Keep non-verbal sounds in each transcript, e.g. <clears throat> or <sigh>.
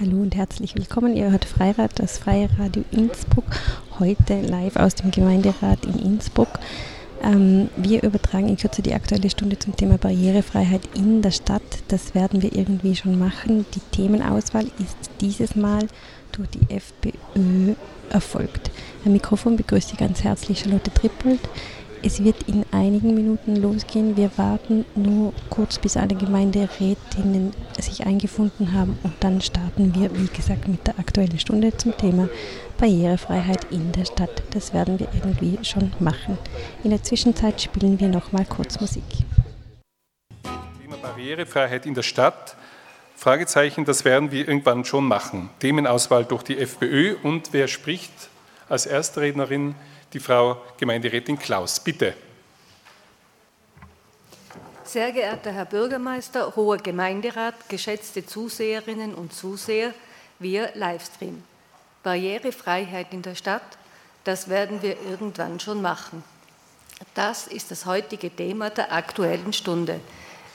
Hallo und herzlich willkommen. Ihr hört Freirad, das Freie Radio Innsbruck, heute live aus dem Gemeinderat in Innsbruck. Ähm, wir übertragen in Kürze die aktuelle Stunde zum Thema Barrierefreiheit in der Stadt. Das werden wir irgendwie schon machen. Die Themenauswahl ist dieses Mal durch die FPÖ erfolgt. Am Mikrofon begrüßt Sie ganz herzlich Charlotte Trippold. Es wird in einigen Minuten losgehen. Wir warten nur kurz, bis alle Gemeinderätinnen sich eingefunden haben und dann starten wir, wie gesagt, mit der aktuellen Stunde zum Thema Barrierefreiheit in der Stadt. Das werden wir irgendwie schon machen. In der Zwischenzeit spielen wir noch mal kurz Musik. Thema Barrierefreiheit in der Stadt. Fragezeichen, das werden wir irgendwann schon machen. Themenauswahl durch die FPÖ und wer spricht als erste Rednerin? Die Frau Gemeinderätin Klaus. Bitte. Sehr geehrter Herr Bürgermeister, hoher Gemeinderat, geschätzte Zuseherinnen und Zuseher via Livestream. Barrierefreiheit in der Stadt, das werden wir irgendwann schon machen. Das ist das heutige Thema der aktuellen Stunde.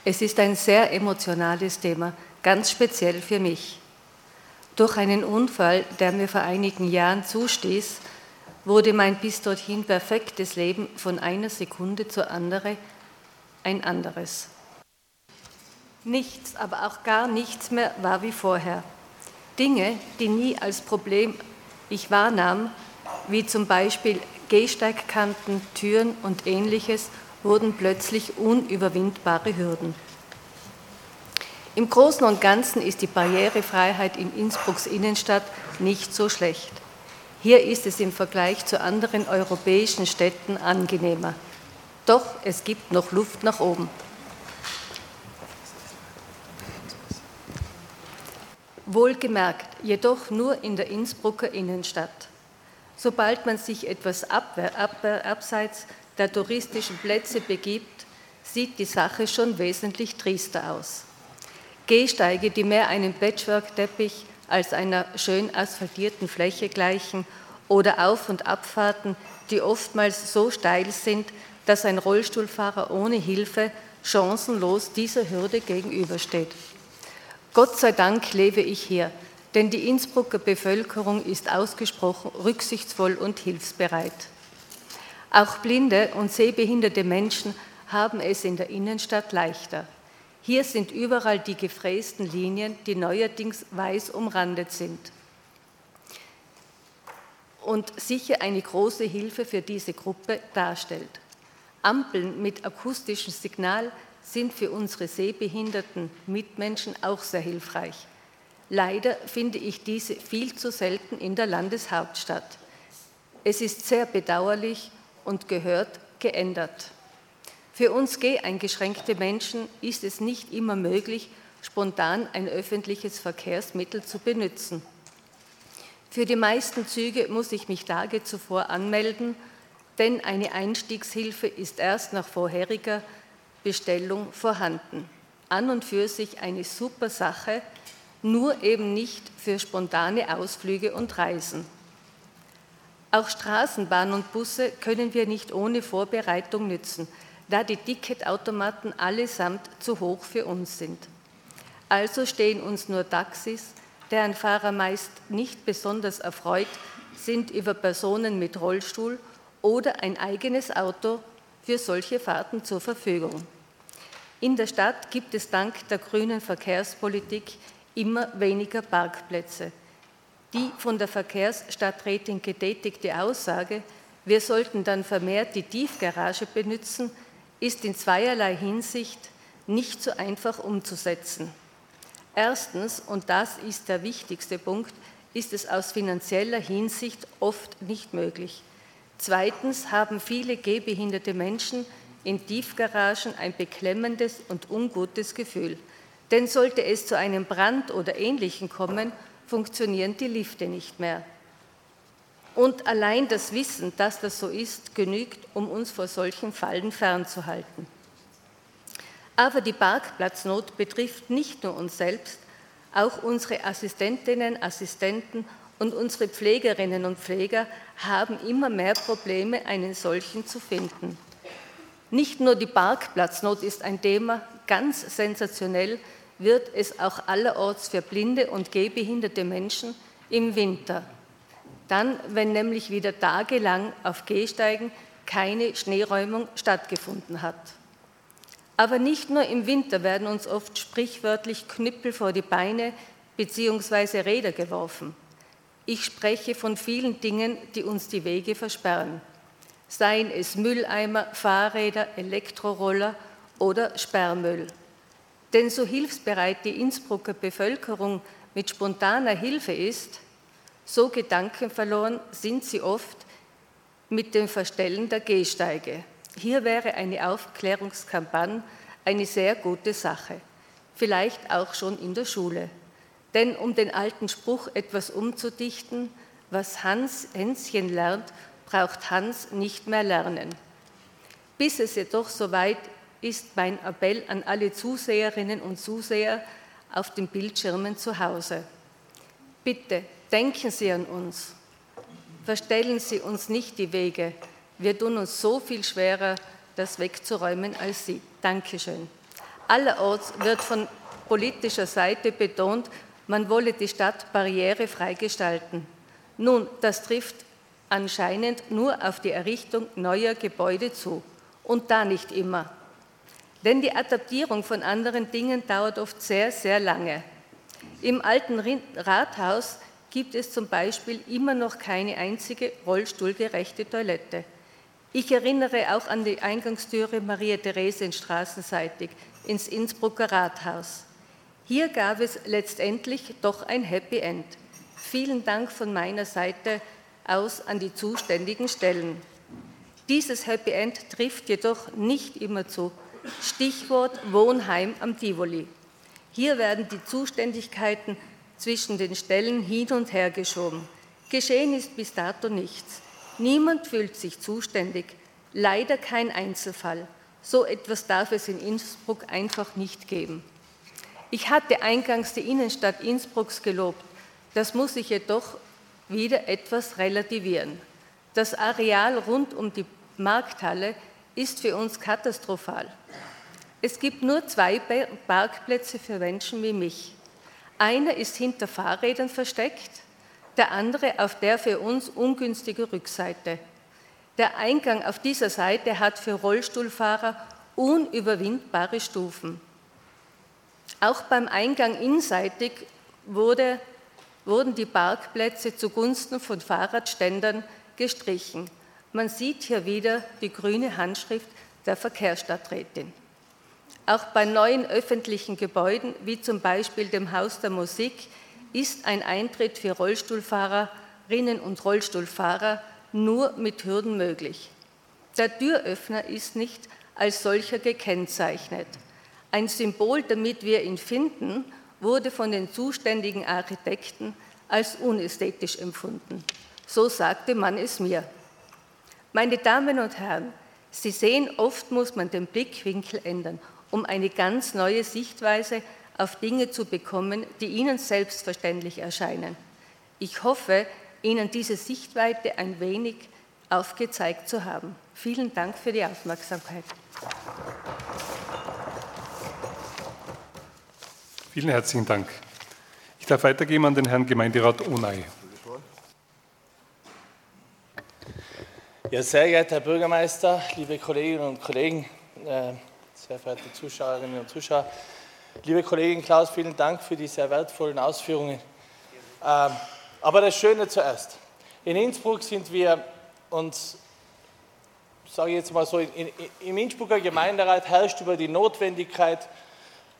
Es ist ein sehr emotionales Thema, ganz speziell für mich. Durch einen Unfall, der mir vor einigen Jahren zustieß, wurde mein bis dorthin perfektes Leben von einer Sekunde zur anderen ein anderes. Nichts, aber auch gar nichts mehr war wie vorher. Dinge, die nie als Problem ich wahrnahm, wie zum Beispiel Gehsteigkanten, Türen und ähnliches, wurden plötzlich unüberwindbare Hürden. Im Großen und Ganzen ist die Barrierefreiheit in Innsbrucks Innenstadt nicht so schlecht. Hier ist es im Vergleich zu anderen europäischen Städten angenehmer. Doch es gibt noch Luft nach oben. Wohlgemerkt, jedoch nur in der Innsbrucker Innenstadt. Sobald man sich etwas abseits der touristischen Plätze begibt, sieht die Sache schon wesentlich triester aus. Gehsteige, die mehr einem Patchwork-Teppich als einer schön asphaltierten Fläche gleichen oder Auf- und Abfahrten, die oftmals so steil sind, dass ein Rollstuhlfahrer ohne Hilfe chancenlos dieser Hürde gegenübersteht. Gott sei Dank lebe ich hier, denn die Innsbrucker Bevölkerung ist ausgesprochen rücksichtsvoll und hilfsbereit. Auch blinde und sehbehinderte Menschen haben es in der Innenstadt leichter. Hier sind überall die gefrästen Linien, die neuerdings weiß umrandet sind. Und sicher eine große Hilfe für diese Gruppe darstellt. Ampeln mit akustischem Signal sind für unsere sehbehinderten Mitmenschen auch sehr hilfreich. Leider finde ich diese viel zu selten in der Landeshauptstadt. Es ist sehr bedauerlich und gehört geändert. Für uns geheingeschränkte Menschen ist es nicht immer möglich, spontan ein öffentliches Verkehrsmittel zu benutzen. Für die meisten Züge muss ich mich Tage zuvor anmelden, denn eine Einstiegshilfe ist erst nach vorheriger Bestellung vorhanden. An und für sich eine super Sache, nur eben nicht für spontane Ausflüge und Reisen. Auch Straßenbahn und Busse können wir nicht ohne Vorbereitung nützen da die Ticketautomaten allesamt zu hoch für uns sind. Also stehen uns nur Taxis, deren Fahrer meist nicht besonders erfreut sind über Personen mit Rollstuhl oder ein eigenes Auto für solche Fahrten zur Verfügung. In der Stadt gibt es dank der grünen Verkehrspolitik immer weniger Parkplätze. Die von der Verkehrsstadträtin getätigte Aussage, wir sollten dann vermehrt die Tiefgarage benutzen, ist in zweierlei Hinsicht nicht so einfach umzusetzen. Erstens, und das ist der wichtigste Punkt, ist es aus finanzieller Hinsicht oft nicht möglich. Zweitens haben viele gehbehinderte Menschen in Tiefgaragen ein beklemmendes und ungutes Gefühl. Denn sollte es zu einem Brand oder Ähnlichem kommen, funktionieren die Lifte nicht mehr. Und allein das Wissen, dass das so ist, genügt, um uns vor solchen Fallen fernzuhalten. Aber die Parkplatznot betrifft nicht nur uns selbst, auch unsere Assistentinnen, Assistenten und unsere Pflegerinnen und Pfleger haben immer mehr Probleme, einen solchen zu finden. Nicht nur die Parkplatznot ist ein Thema, ganz sensationell wird es auch allerorts für blinde und gehbehinderte Menschen im Winter. Dann, wenn nämlich wieder tagelang auf Gehsteigen keine Schneeräumung stattgefunden hat. Aber nicht nur im Winter werden uns oft sprichwörtlich Knüppel vor die Beine bzw. Räder geworfen. Ich spreche von vielen Dingen, die uns die Wege versperren. Seien es Mülleimer, Fahrräder, Elektroroller oder Sperrmüll. Denn so hilfsbereit die Innsbrucker Bevölkerung mit spontaner Hilfe ist, so gedankenverloren sind sie oft mit dem Verstellen der Gehsteige. Hier wäre eine Aufklärungskampagne eine sehr gute Sache, vielleicht auch schon in der Schule. Denn um den alten Spruch etwas umzudichten, was Hans Hänschen lernt, braucht Hans nicht mehr lernen. Bis es jedoch soweit ist mein Appell an alle Zuseherinnen und Zuseher auf den Bildschirmen zu Hause. Bitte denken Sie an uns. Verstellen Sie uns nicht die Wege. Wir tun uns so viel schwerer, das wegzuräumen als Sie. Dankeschön. Allerorts wird von politischer Seite betont, man wolle die Stadt barrierefrei gestalten. Nun, das trifft anscheinend nur auf die Errichtung neuer Gebäude zu. Und da nicht immer. Denn die Adaptierung von anderen Dingen dauert oft sehr, sehr lange. Im alten Rathaus gibt es zum Beispiel immer noch keine einzige rollstuhlgerechte Toilette. Ich erinnere auch an die Eingangstüre Maria Therese straßenseitig ins Innsbrucker Rathaus. Hier gab es letztendlich doch ein Happy End. Vielen Dank von meiner Seite aus an die zuständigen Stellen. Dieses Happy End trifft jedoch nicht immer zu. Stichwort Wohnheim am Tivoli. Hier werden die Zuständigkeiten zwischen den Stellen hin und her geschoben. Geschehen ist bis dato nichts. Niemand fühlt sich zuständig. Leider kein Einzelfall. So etwas darf es in Innsbruck einfach nicht geben. Ich hatte eingangs die Innenstadt Innsbrucks gelobt. Das muss ich jedoch wieder etwas relativieren. Das Areal rund um die Markthalle ist für uns katastrophal. Es gibt nur zwei Parkplätze für Menschen wie mich. Einer ist hinter Fahrrädern versteckt, der andere auf der für uns ungünstige Rückseite. Der Eingang auf dieser Seite hat für Rollstuhlfahrer unüberwindbare Stufen. Auch beim Eingang inseitig wurde, wurden die Parkplätze zugunsten von Fahrradständern gestrichen. Man sieht hier wieder die grüne Handschrift der Verkehrsstadträtin. Auch bei neuen öffentlichen Gebäuden, wie zum Beispiel dem Haus der Musik, ist ein Eintritt für Rollstuhlfahrerinnen und Rollstuhlfahrer nur mit Hürden möglich. Der Türöffner ist nicht als solcher gekennzeichnet. Ein Symbol, damit wir ihn finden, wurde von den zuständigen Architekten als unästhetisch empfunden. So sagte man es mir. Meine Damen und Herren, Sie sehen, oft muss man den Blickwinkel ändern, um eine ganz neue Sichtweise auf Dinge zu bekommen, die Ihnen selbstverständlich erscheinen. Ich hoffe, Ihnen diese Sichtweite ein wenig aufgezeigt zu haben. Vielen Dank für die Aufmerksamkeit. Vielen herzlichen Dank. Ich darf weitergeben an den Herrn Gemeinderat Onay. Ja, sehr geehrter Herr Bürgermeister, liebe Kolleginnen und Kollegen, äh, sehr verehrte Zuschauerinnen und Zuschauer, liebe Kollegin Klaus, vielen Dank für die sehr wertvollen Ausführungen. Ähm, aber das Schöne zuerst. In Innsbruck sind wir uns, sage ich jetzt mal so, in, im Innsbrucker Gemeinderat herrscht über die Notwendigkeit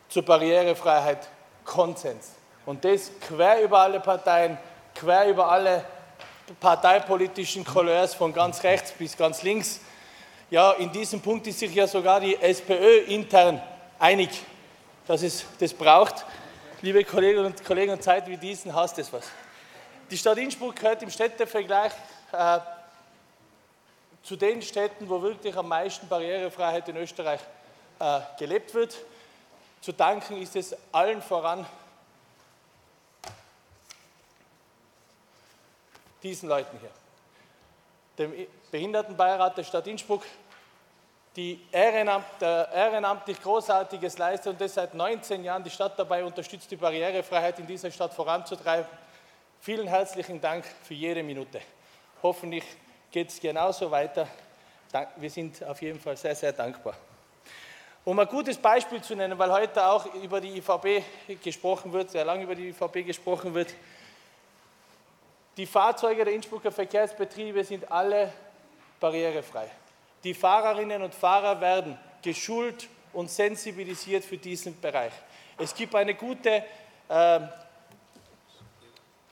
zur Barrierefreiheit Konsens. Und das quer über alle Parteien, quer über alle parteipolitischen Couleurs von ganz rechts bis ganz links. Ja, in diesem Punkt ist sich ja sogar die SPÖ intern einig, dass es das braucht. Liebe Kolleginnen und Kollegen, in Zeiten wie diesen hasst es was. Die Stadt Innsbruck gehört im Städtevergleich äh, zu den Städten, wo wirklich am meisten Barrierefreiheit in Österreich äh, gelebt wird. Zu danken ist es allen voran diesen Leuten hier. Dem Behindertenbeirat der Stadt Innsbruck, die Ehrenamt, ehrenamtlich Großartiges leistet und das seit 19 Jahren die Stadt dabei unterstützt, die Barrierefreiheit in dieser Stadt voranzutreiben. Vielen herzlichen Dank für jede Minute. Hoffentlich geht es genauso weiter. Wir sind auf jeden Fall sehr, sehr dankbar. Um ein gutes Beispiel zu nennen, weil heute auch über die IVB gesprochen wird, sehr lange über die IVB gesprochen wird. Die Fahrzeuge der Innsbrucker Verkehrsbetriebe sind alle barrierefrei. Die Fahrerinnen und Fahrer werden geschult und sensibilisiert für diesen Bereich. Es gibt eine gute äh,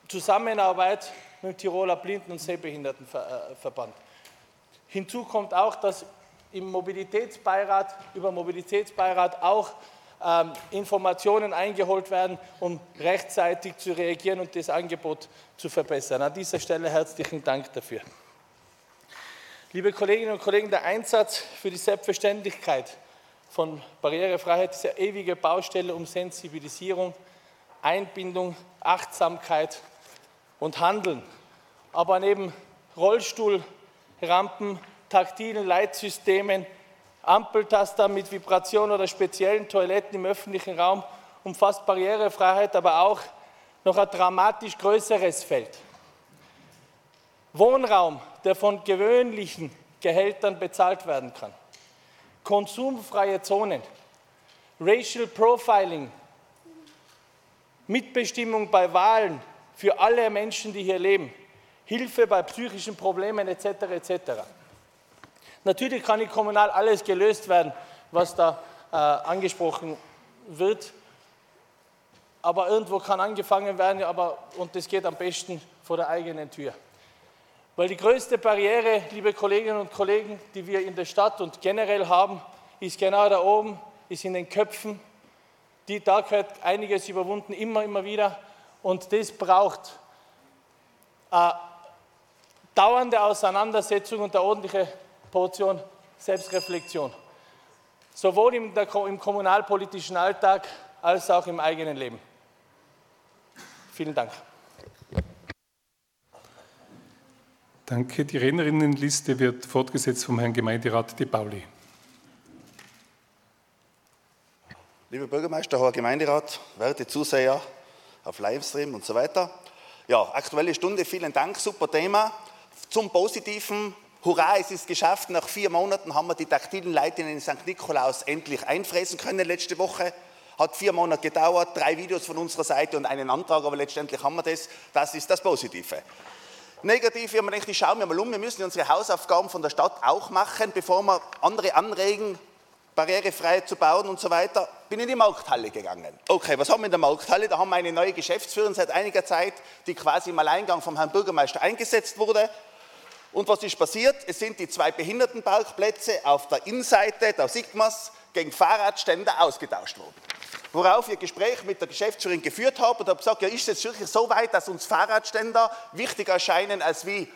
Zusammenarbeit mit dem Tiroler Blinden- und Sehbehindertenverband. Hinzu kommt auch, dass im Mobilitätsbeirat, über Mobilitätsbeirat auch ähm, Informationen eingeholt werden, um rechtzeitig zu reagieren und das Angebot zu verbessern. An dieser Stelle herzlichen Dank dafür. Liebe Kolleginnen und Kollegen, der Einsatz für die Selbstverständlichkeit von Barrierefreiheit ist eine ewige Baustelle um Sensibilisierung, Einbindung, Achtsamkeit und Handeln. Aber neben Rollstuhl, Rampen, taktilen Leitsystemen, Ampeltaster mit Vibration oder speziellen Toiletten im öffentlichen Raum umfasst Barrierefreiheit aber auch noch ein dramatisch größeres Feld. Wohnraum, der von gewöhnlichen Gehältern bezahlt werden kann. Konsumfreie Zonen, Racial Profiling, Mitbestimmung bei Wahlen für alle Menschen, die hier leben, Hilfe bei psychischen Problemen etc. etc. Natürlich kann in kommunal alles gelöst werden, was da äh, angesprochen wird, aber irgendwo kann angefangen werden, aber, und das geht am besten vor der eigenen Tür. Weil die größte Barriere, liebe Kolleginnen und Kollegen, die wir in der Stadt und generell haben, ist genau da oben, ist in den Köpfen. Die, da gehört einiges überwunden, immer, immer wieder. Und das braucht eine dauernde Auseinandersetzung und eine ordentliche Portion Selbstreflexion. Sowohl im, im kommunalpolitischen Alltag als auch im eigenen Leben. Vielen Dank. Danke. Die Rednerinnenliste wird fortgesetzt vom Herrn Gemeinderat De Pauli. Lieber Bürgermeister, Herr Gemeinderat, werte Zuseher auf Livestream und so weiter. Ja, aktuelle Stunde, vielen Dank, super Thema. Zum Positiven, hurra, es ist geschafft. Nach vier Monaten haben wir die taktilen Leitungen in St. Nikolaus endlich einfräsen können letzte Woche. Hat vier Monate gedauert, drei Videos von unserer Seite und einen Antrag, aber letztendlich haben wir das. Das ist das Positive. Negativ, wenn man denkt, schauen wir mal um, wir müssen unsere Hausaufgaben von der Stadt auch machen, bevor wir andere anregen, barrierefrei zu bauen und so weiter, bin in die Markthalle gegangen. Okay, was haben wir in der Markthalle? Da haben wir eine neue Geschäftsführerin seit einiger Zeit, die quasi im Alleingang vom Herrn Bürgermeister eingesetzt wurde. Und was ist passiert? Es sind die zwei Behindertenparkplätze auf der Innenseite der Sigmas gegen Fahrradständer ausgetauscht worden worauf ich ein Gespräch mit der Geschäftsführerin geführt habe und habe gesagt, ja, ist es jetzt wirklich so weit, dass uns Fahrradständer wichtiger erscheinen als wie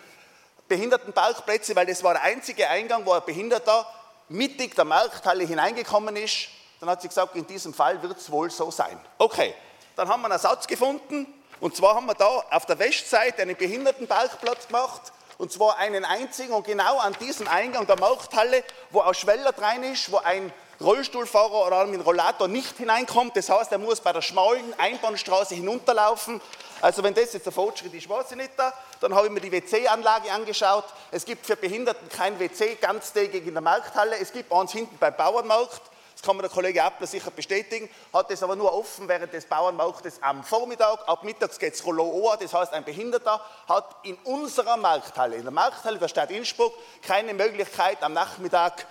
Behindertenparkplätze, weil das war der einzige Eingang, wo ein Behinderter mittig der Markthalle hineingekommen ist. Dann hat sie gesagt, in diesem Fall wird es wohl so sein. Okay, dann haben wir einen Ersatz gefunden und zwar haben wir da auf der Westseite einen Behindertenparkplatz gemacht und zwar einen einzigen und genau an diesem Eingang der Markthalle, wo auch Schweller rein ist, wo ein Rollstuhlfahrer oder mit Rollator nicht hineinkommt. Das heißt, er muss bei der schmalen Einbahnstraße hinunterlaufen. Also wenn das jetzt der Fortschritt ist, weiß ich nicht. Dann habe ich mir die WC-Anlage angeschaut. Es gibt für Behinderten kein WC ganztägig in der Markthalle. Es gibt eins hinten beim Bauernmarkt. Das kann mir der Kollege Appler sicher bestätigen. Hat es aber nur offen während des Bauernmarktes am Vormittag. Ab mittags geht es Rollo Das heißt, ein Behinderter hat in unserer Markthalle, in der Markthalle der Stadt Innsbruck, keine Möglichkeit am Nachmittag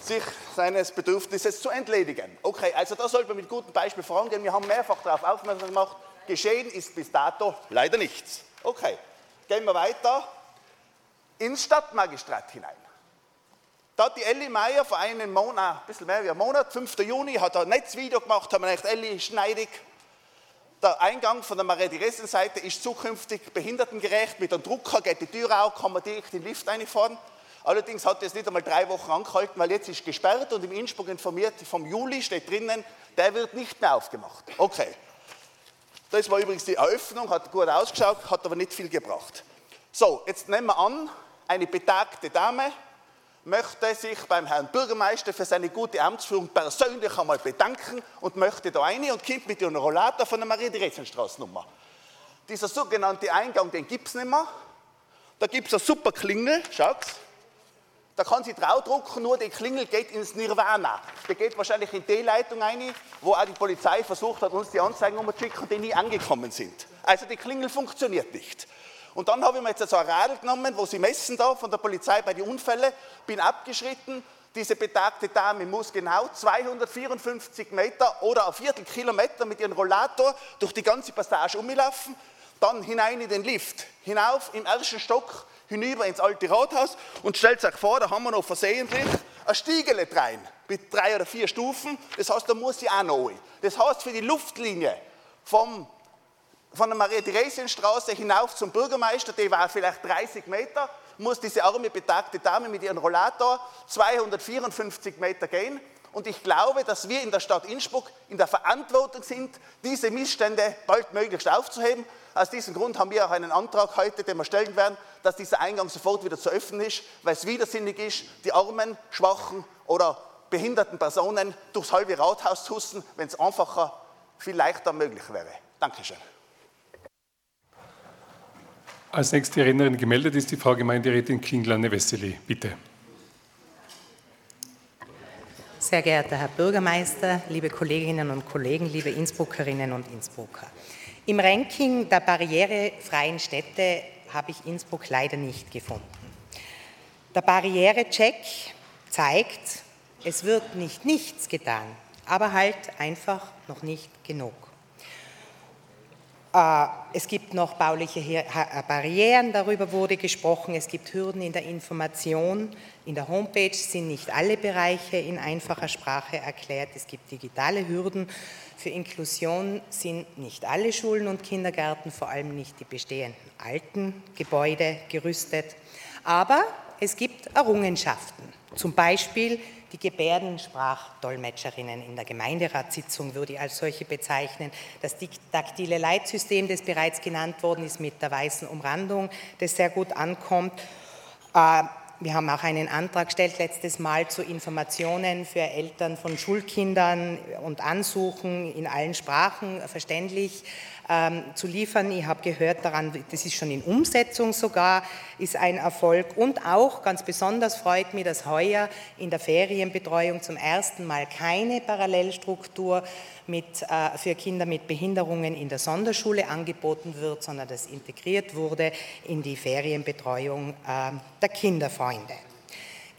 sich seines Bedürfnisses zu entledigen. Okay, also da sollte man mit gutem Beispiel vorangehen. Wir haben mehrfach darauf aufmerksam gemacht, geschehen ist bis dato leider nichts. Okay, gehen wir weiter ins Stadtmagistrat hinein. Da hat die Elli Meier vor einem Monat, ein bisschen mehr wie einem Monat, 5. Juni, hat ein Netzvideo gemacht, haben wir gedacht, Elli, schneidig. Der Eingang von der Marie-Theresen-Seite ist zukünftig behindertengerecht. Mit einem Drucker geht die Tür auf, kann man direkt in den Lift reinfahren. Allerdings hat es nicht einmal drei Wochen angehalten, weil jetzt ist gesperrt und im Innsbruck informiert, vom Juli steht drinnen, der wird nicht mehr aufgemacht. Okay. Das war übrigens die Eröffnung, hat gut ausgeschaut, hat aber nicht viel gebracht. So, jetzt nehmen wir an, eine betagte Dame möchte sich beim Herrn Bürgermeister für seine gute Amtsführung persönlich einmal bedanken und möchte da rein und kommt mit dem Rollator von der Maria-Theresien-Straßennummer. Dieser sogenannte Eingang, den gibt es nicht mehr. Da gibt es eine super Klingel, schaut. Da kann sie draufdrucken, nur die Klingel geht ins Nirvana. Die geht wahrscheinlich in die Leitung ein, wo auch die Polizei versucht hat, uns die Anzeigen umzuschicken, die nie angekommen sind. Also die Klingel funktioniert nicht. Und dann habe ich mir jetzt so ein Radl genommen, wo sie messen da von der Polizei bei den Unfällen, bin abgeschritten. Diese betagte Dame muss genau 254 Meter oder ein Viertelkilometer mit ihrem Rollator durch die ganze Passage umlaufen, dann hinein in den Lift, hinauf im ersten Stock, hinüber ins alte Rathaus und stellt sich vor, da haben wir noch versehentlich ein Stiegele rein mit drei oder vier Stufen. Das heißt, da muss sie auch noch rein. Das heißt, für die Luftlinie vom von der Maria-Theresien-Straße hinauf zum Bürgermeister, der war vielleicht 30 Meter, muss diese arme, betagte Dame mit ihrem Rollator 254 Meter gehen. Und ich glaube, dass wir in der Stadt Innsbruck in der Verantwortung sind, diese Missstände baldmöglichst aufzuheben. Aus diesem Grund haben wir auch einen Antrag heute, den wir stellen werden, dass dieser Eingang sofort wieder zu öffnen ist, weil es widersinnig ist, die armen, schwachen oder behinderten Personen durchs halbe Rathaus zu husten, wenn es einfacher, viel leichter möglich wäre. Dankeschön. Als nächste Rednerin gemeldet ist die Frau Gemeinderätin Klingler-Wessely. Bitte. Sehr geehrter Herr Bürgermeister, liebe Kolleginnen und Kollegen, liebe Innsbruckerinnen und Innsbrucker. Im Ranking der barrierefreien Städte habe ich Innsbruck leider nicht gefunden. Der Barrierecheck zeigt, es wird nicht nichts getan, aber halt einfach noch nicht genug. Äh, es gibt noch bauliche äh, Barrieren, darüber wurde gesprochen. Es gibt Hürden in der Information. In der Homepage sind nicht alle Bereiche in einfacher Sprache erklärt. Es gibt digitale Hürden. Für Inklusion sind nicht alle Schulen und Kindergärten, vor allem nicht die bestehenden alten Gebäude, gerüstet. Aber es gibt Errungenschaften. Zum Beispiel die Gebärdensprachdolmetscherinnen in der Gemeinderatssitzung würde ich als solche bezeichnen. Das taktile Leitsystem, das bereits genannt worden ist mit der weißen Umrandung, das sehr gut ankommt. Äh, wir haben auch einen Antrag gestellt letztes Mal zu Informationen für Eltern von Schulkindern und Ansuchen in allen Sprachen verständlich ähm, zu liefern. Ich habe gehört daran, das ist schon in Umsetzung sogar, ist ein Erfolg. Und auch ganz besonders freut mich, dass heuer in der Ferienbetreuung zum ersten Mal keine Parallelstruktur mit, äh, für Kinder mit Behinderungen in der Sonderschule angeboten wird, sondern das integriert wurde in die Ferienbetreuung äh, der Kinderfreunde.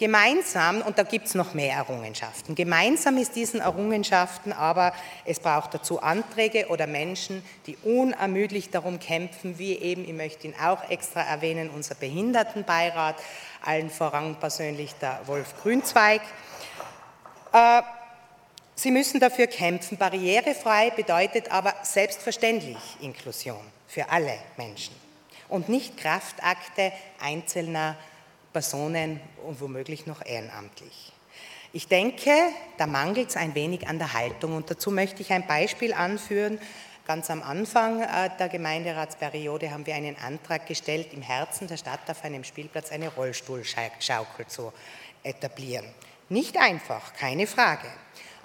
Gemeinsam, und da gibt es noch mehr Errungenschaften, gemeinsam ist diesen Errungenschaften aber, es braucht dazu Anträge oder Menschen, die unermüdlich darum kämpfen, wie eben, ich möchte ihn auch extra erwähnen, unser Behindertenbeirat, allen voran persönlich der Wolf Grünzweig. Äh, Sie müssen dafür kämpfen. Barrierefrei bedeutet aber selbstverständlich Inklusion für alle Menschen und nicht Kraftakte einzelner Personen und womöglich noch ehrenamtlich. Ich denke, da mangelt es ein wenig an der Haltung und dazu möchte ich ein Beispiel anführen. Ganz am Anfang äh, der Gemeinderatsperiode haben wir einen Antrag gestellt, im Herzen der Stadt auf einem Spielplatz eine Rollstuhlschaukel zu etablieren. Nicht einfach, keine Frage.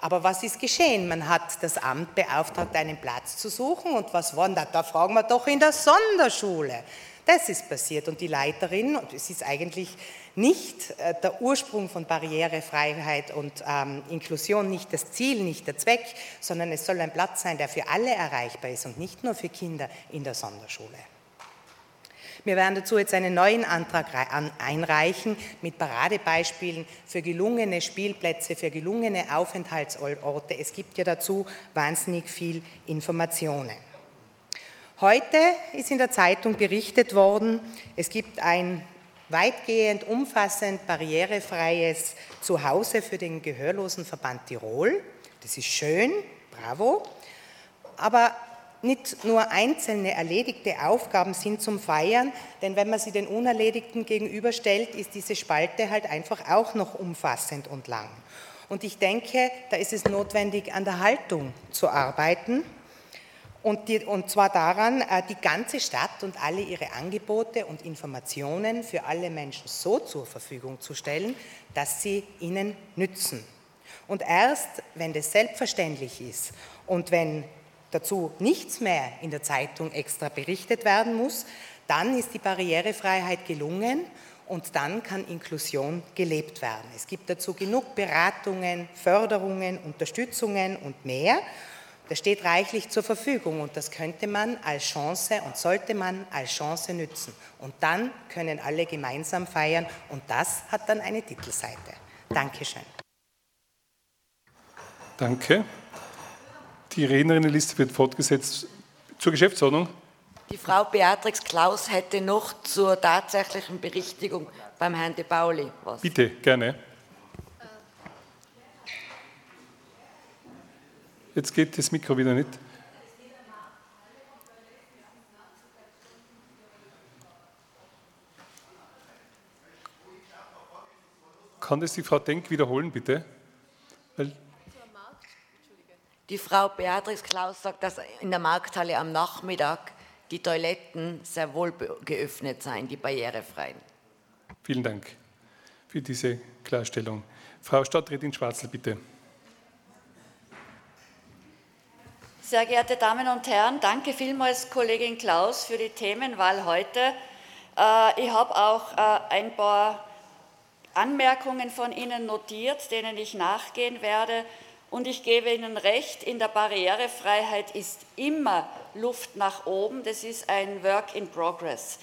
Aber was ist geschehen? Man hat das Amt beauftragt, einen Platz zu suchen und was war da? Da fragen wir doch in der Sonderschule. Das ist passiert und die Leiterin, und es ist eigentlich nicht äh, der Ursprung von Barrierefreiheit und ähm, Inklusion, nicht das Ziel, nicht der Zweck, sondern es soll ein Platz sein, der für alle erreichbar ist und nicht nur für Kinder in der Sonderschule. Wir werden dazu jetzt einen neuen Antrag einreichen mit Paradebeispielen für gelungene Spielplätze, für gelungene Aufenthaltsorte. Es gibt ja dazu wahnsinnig viel Informationen. Heute ist in der Zeitung berichtet worden, es gibt ein weitgehend umfassend barrierefreies Zuhause für den Gehörlosenverband Tirol. Das ist schön, bravo. Aber nicht nur einzelne erledigte Aufgaben sind zum Feiern, denn wenn man sie den Unerledigten gegenüberstellt, ist diese Spalte halt einfach auch noch umfassend und lang. Und ich denke, da ist es notwendig, an der Haltung zu arbeiten Und, die, und, zwar daran, äh, die ganze Stadt und alle ihre Angebote und Informationen für alle Menschen so zur Verfügung zu stellen, dass sie ihnen nützen. Und erst, wenn das selbstverständlich ist und wenn dazu nichts mehr in der Zeitung extra berichtet werden muss, dann ist die Barrierefreiheit gelungen und dann kann Inklusion gelebt werden. Es gibt dazu genug Beratungen, Förderungen, Unterstützungen und mehr. Das steht reichlich zur Verfügung und das könnte man als Chance und sollte man als Chance nützen. Und dann können alle gemeinsam feiern und das hat dann eine Titelseite. Dankeschön. Danke. Die Rednerinnenliste wird fortgesetzt zur Geschäftsordnung. Die Frau Beatrix Klaus hätte noch zur tatsächlichen Berichtigung beim Herrn de Pauli was. Bitte, gerne. Jetzt geht das Mikro wieder nicht. Kann das die Frau Denk wiederholen, bitte? Weil die Frau Beatrix Klaus sagt, dass in der Markthalle am Nachmittag die Toiletten sehr wohl geöffnet seien, die barrierefreien. Vielen Dank für diese Klarstellung. Frau Stadträtin Schwarzel, bitte. Sehr geehrte Damen und Herren, danke vielmals Kollegin Klaus für die Themenwahl heute. Äh, ich habe auch äh, ein paar Anmerkungen von Ihnen notiert, denen ich nachgehen werde. Und ich gebe Ihnen recht, in der Barrierefreiheit ist immer Luft nach oben. Das ist ein Work in Progress.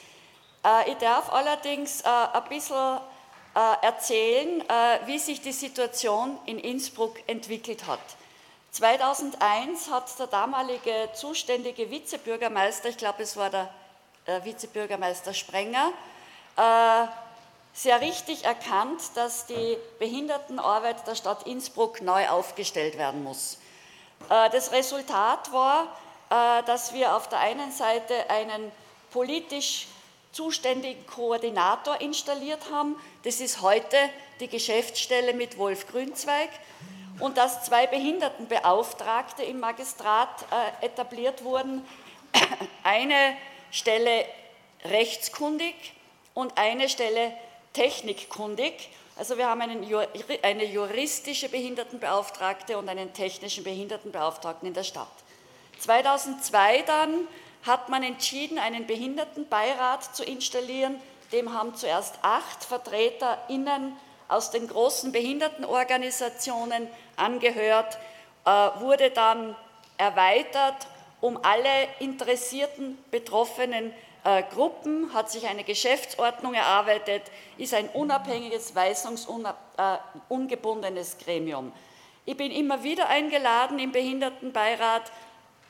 Äh, ich darf allerdings ein bisschen äh, erzählen, wie sich die Situation in Innsbruck entwickelt hat. 2001 hat der damalige zuständige Vizebürgermeister, ich glaube es war der Vizebürgermeister Sprenger, sehr richtig erkannt, dass die Behindertenarbeit der Stadt Innsbruck neu aufgestellt werden muss. Äh, das Resultat war, äh, dass wir auf der einen Seite einen politisch zuständigen Koordinator installiert haben. Das ist heute die Geschäftsstelle mit Wolf Grünzweig. Und dass zwei Behindertenbeauftragte im Magistrat äh, etabliert wurden. <clears throat> Eine Stelle rechtskundig und eine Stelle technikkundig. Also wir haben einen, eine juristische Behindertenbeauftragte und einen technischen Behindertenbeauftragten in der Stadt. 2002 dann hat man entschieden, einen Behindertenbeirat zu installieren. Dem haben zuerst acht VertreterInnen aus den großen Behindertenorganisationen angehört, äh, wurde dann erweitert um alle interessierten Betroffenen äh, Gruppen, hat sich eine Geschäftsordnung erarbeitet, ist ein unabhängiges, weisungsungebundenes äh, Gremium. Ich bin immer wieder eingeladen im Behindertenbeirat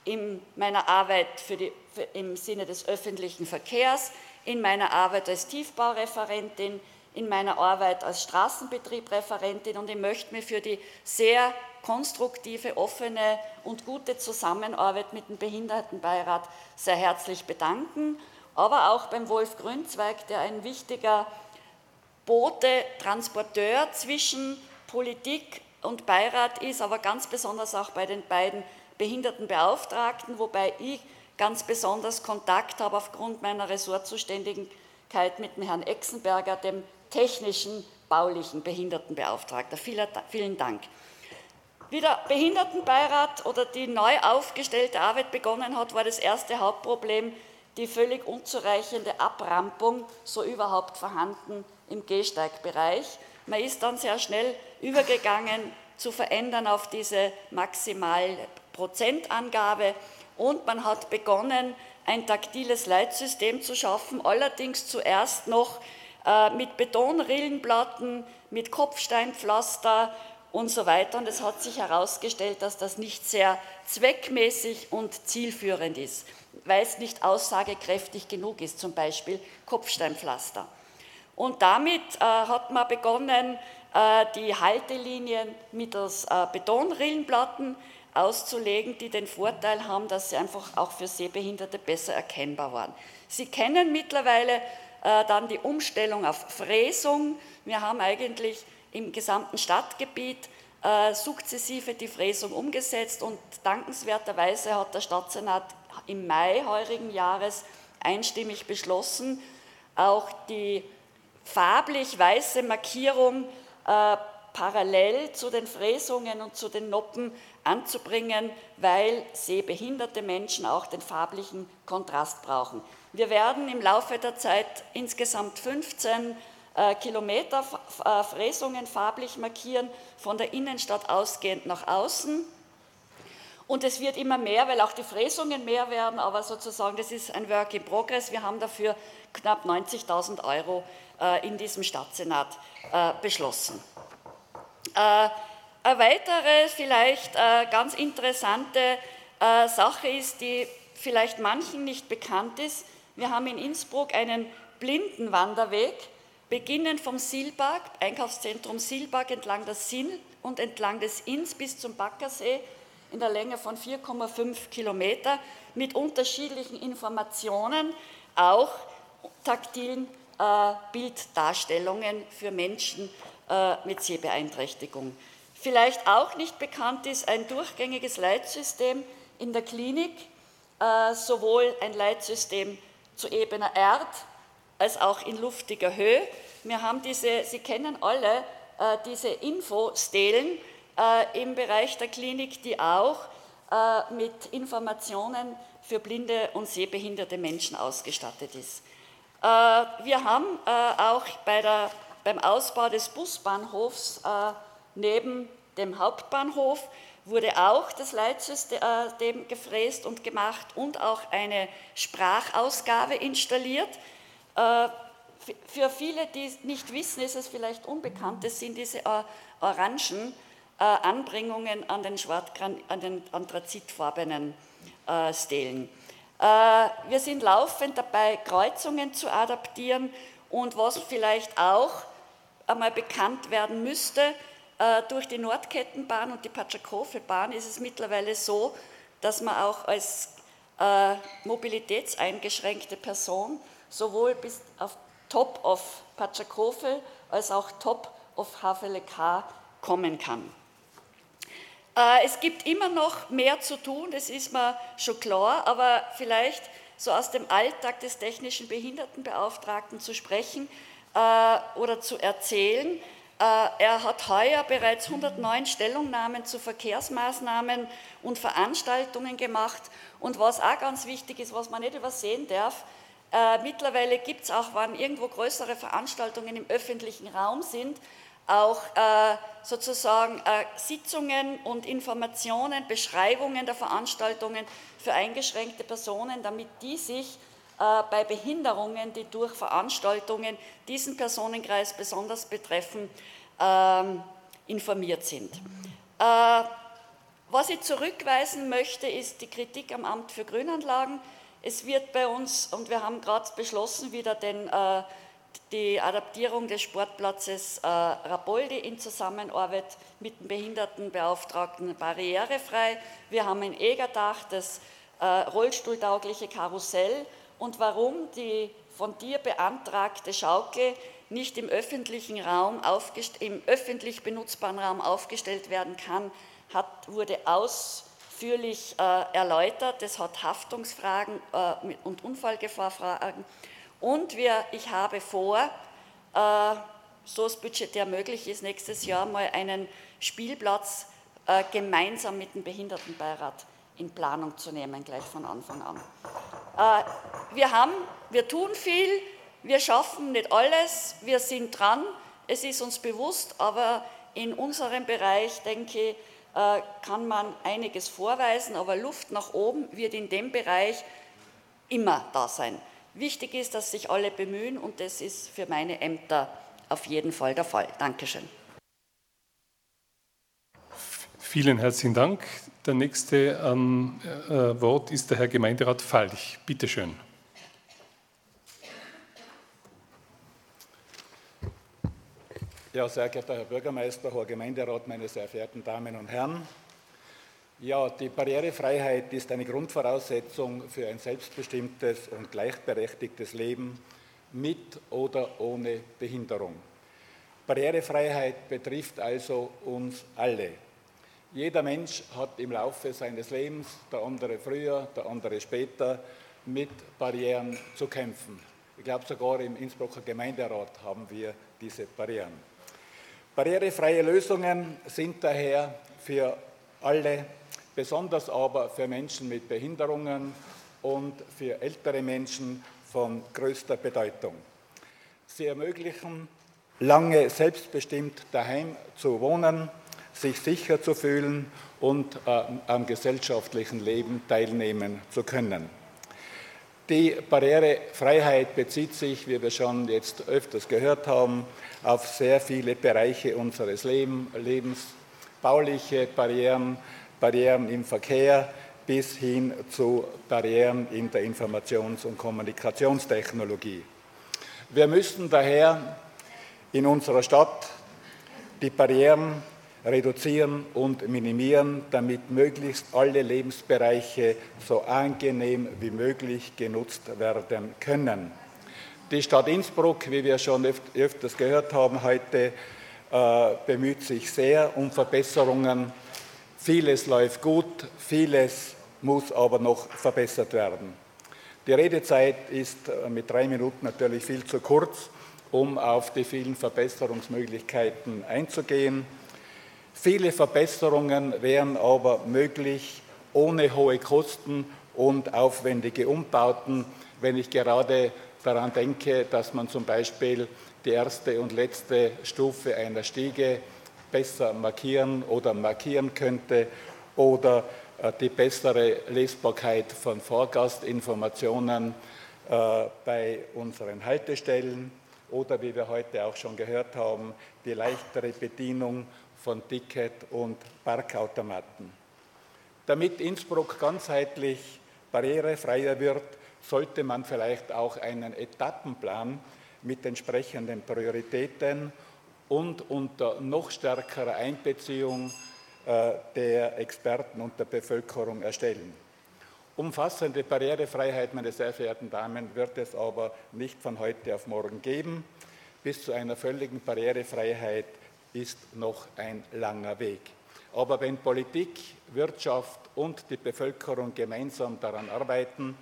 in meiner Arbeit die, im Sinne des öffentlichen Verkehrs, in meiner Arbeit als Tiefbaureferentin, in meiner Arbeit als Straßenbetriebreferentin und ich möchte mich für die sehr konstruktive, offene und gute Zusammenarbeit mit dem Behindertenbeirat sehr herzlich bedanken aber auch beim Wolf Grünzweig, der ein wichtiger Bote, Transporteur zwischen Politik und Beirat ist, aber ganz besonders auch bei den beiden Behindertenbeauftragten, wobei ich ganz besonders Kontakt habe aufgrund meiner Ressortzuständigkeit mit dem Herrn Exenberger, dem technischen, baulichen Behindertenbeauftragten. Vielen Dank. Wie der Behindertenbeirat oder die neu aufgestellte Arbeit begonnen hat, war das erste Hauptproblem die völlig unzureichende Abrampung so überhaupt vorhanden im Gehsteigbereich. Man ist dann sehr schnell übergegangen zu verändern auf diese maximale Prozentangabe und man hat begonnen, ein taktiles Leitsystem zu schaffen, allerdings zuerst noch mit Betonrillenplatten, mit Kopfsteinpflaster und so weiter. Und es hat sich herausgestellt, dass das nicht sehr zweckmäßig und zielführend ist weil es nicht aussagekräftig genug ist, zum Beispiel Kopfsteinpflaster. Und damit äh, hat man begonnen, äh, die Haltelinien mittels äh, Betonrillenplatten auszulegen, die den Vorteil haben, dass sie einfach auch für Sehbehinderte besser erkennbar waren. Sie kennen mittlerweile äh, dann die Umstellung auf Fräsung. Wir haben eigentlich im gesamten Stadtgebiet äh, sukzessive die Fräsung umgesetzt und dankenswerterweise hat der Stadtsenat im Mai heurigen Jahres einstimmig beschlossen, auch die farblich weiße Markierung äh, parallel zu den Fräsungen und zu den Noppen anzubringen, weil sehbehinderte Menschen auch den farblichen Kontrast brauchen. Wir werden im Laufe der Zeit insgesamt 15 äh, Kilometer äh, Fräsungen farblich markieren, von der Innenstadt ausgehend nach außen. Und es wird immer mehr, weil auch die Fräsungen mehr werden, aber sozusagen, das ist ein Work in Progress. Wir haben dafür knapp 90.000 Euro äh, in diesem Stadtsenat beschlossen. Eine weitere, vielleicht ganz interessante Sache ist, die vielleicht manchen nicht bekannt ist. Wir haben in Innsbruck einen Blindenwanderweg, beginnend vom Silberg, Einkaufszentrum Silberg entlang der Sinn und entlang des Inns bis zum Backersee in der Länge von 4,5 Kilometer mit unterschiedlichen Informationen, auch taktilen äh, Bilddarstellungen für Menschen äh, mit Sehbeeinträchtigung. Vielleicht auch nicht bekannt ist ein durchgängiges Leitsystem in der Klinik, äh, sowohl ein Leitsystem zu ebener Erd als auch in luftiger Höhe. Wir haben diese, Sie kennen alle äh, diese Infostelen äh, im Bereich der Klinik, die auch äh, mit Informationen für blinde und sehbehinderte Menschen ausgestattet ist. Äh, wir haben äh, auch bei der, beim Ausbau des Busbahnhofs äh, neben dem Hauptbahnhof wurde auch das Leitsystem gefräst und gemacht und auch eine Sprachausgabe installiert. Äh, für viele, die nicht wissen, ist es vielleicht unbekannt, das sind diese äh, orangen äh, Anbringungen an den, an den anthrazitfarbenen Stelen. Wir sind laufend dabei, Kreuzungen zu adaptieren und was vielleicht auch einmal bekannt werden müsste, durch die Nordkettenbahn und die Patschakofe-Bahn ist es mittlerweile so, dass man auch als mobilitätseingeschränkte Person sowohl bis auf Top of Pachakofe als auch Top of Havelek kommen kann. Äh, es gibt immer noch mehr zu tun, das ist mir schon klar, aber vielleicht so aus dem Alltag des technischen Behindertenbeauftragten zu sprechen äh, oder zu erzählen. Äh, er hat heuer bereits 109 Stellungnahmen zu Verkehrsmaßnahmen und Veranstaltungen gemacht. Und was auch ganz wichtig ist, was man nicht übersehen darf, äh, mittlerweile gibt es auch, wann irgendwo größere Veranstaltungen im öffentlichen Raum sind, auch äh, sozusagen Sitzungen und Informationen, Beschreibungen der Veranstaltungen für eingeschränkte Personen, damit die sich bei Behinderungen, die durch Veranstaltungen diesen Personenkreis besonders betreffen, ähm, informiert sind. Äh, was ich zurückweisen möchte, ist die Kritik am Amt für Grünanlagen. Es wird bei uns, und wir haben gerade beschlossen, wieder den, äh, die Adaptierung des Sportplatzes äh, Rapoldi in Zusammenarbeit mit dem Behindertenbeauftragten barrierefrei. Wir haben in Egerdach das äh, rollstuhltaugliche Karussell. Und warum die von dir beantragte Schaukel nicht im öffentlichen Raum, im öffentlich benutzbaren Raum aufgestellt werden kann, hat, wurde aus ausführlich äh, erläutert. Es hat Haftungsfragen äh, und Unfallgefahrfragen. Und wir, ich habe vor, äh, so es budgetär möglich ist, nächstes Jahr mal einen Spielplatz äh, gemeinsam mit dem Behindertenbeirat in Planung zu nehmen, gleich von Anfang an. Äh, wir, haben, wir tun viel, wir schaffen nicht alles, wir sind dran, es ist uns bewusst, aber in unserem Bereich, denke ich, äh, kann man einiges vorweisen, aber Luft nach oben wird in dem Bereich immer da sein. Wichtig ist, dass sich alle bemühen und das ist für meine Ämter auf jeden Fall der Fall. Dankeschön. Vielen herzlichen Dank. Der nächste an äh, Wort ist der Herr Gemeinderat Falch. Bitte schön. Ja, sehr geehrter Herr Bürgermeister, Herr Gemeinderat, meine sehr verehrten Damen und Herren. Ja, die Barrierefreiheit ist eine Grundvoraussetzung für ein selbstbestimmtes und gleichberechtigtes Leben mit oder ohne Behinderung. Barrierefreiheit betrifft also uns alle. Jeder Mensch hat im Laufe seines Lebens, der andere früher, der andere später, mit Barrieren zu kämpfen. Ich glaube, sogar im Innsbrucker Gemeinderat haben wir diese Barrieren. Barrierefreie Lösungen sind daher für alle, besonders aber für Menschen mit Behinderungen und für ältere Menschen von größter Bedeutung. Sie ermöglichen, lange selbstbestimmt daheim zu wohnen, sich sicher zu fühlen und äh, am gesellschaftlichen Leben teilnehmen zu können. Die Barrierefreiheit bezieht sich, wie wir schon jetzt öfters gehört haben, auf sehr viele Bereiche unseres Lebens, bauliche Barrieren, Barrieren im Verkehr bis hin zu Barrieren in der Informations- und Kommunikationstechnologie. Wir müssen daher in unserer Stadt die Barrieren reduzieren und minimieren, damit möglichst alle Lebensbereiche so angenehm wie möglich genutzt werden können. Die Stadt Innsbruck, wie wir schon öfters gehört haben heute, äh, bemüht sich sehr um Verbesserungen. Vieles läuft gut, vieles muss aber noch verbessert werden. Die Redezeit ist äh, mit drei Minuten natürlich viel zu kurz, um auf die vielen Verbesserungsmöglichkeiten einzugehen. Viele Verbesserungen wären aber möglich ohne hohe Kosten und aufwendige Umbauten, wenn ich gerade daran denke, dass man zum Beispiel die erste und letzte Stufe einer Stiege besser markieren oder markieren könnte oder äh, die bessere Lesbarkeit von Fahrgastinformationen äh, bei unseren Haltestellen oder wie wir heute auch schon gehört haben, die leichtere Bedienung von Ticket- und Parkautomaten. Damit Innsbruck ganzheitlich barrierefreier wird, sollte man vielleicht auch einen Etappenplan mit entsprechenden Prioritäten und unter noch stärkerer Einbeziehung äh, der Experten und der Bevölkerung erstellen. Umfassende Barrierefreiheit, meine sehr verehrten Damen, wird es aber nicht von heute auf morgen geben. Bis zu einer völligen Barrierefreiheit ist noch ein langer Weg. Aber wenn Politik, Wirtschaft und die Bevölkerung gemeinsam daran arbeiten,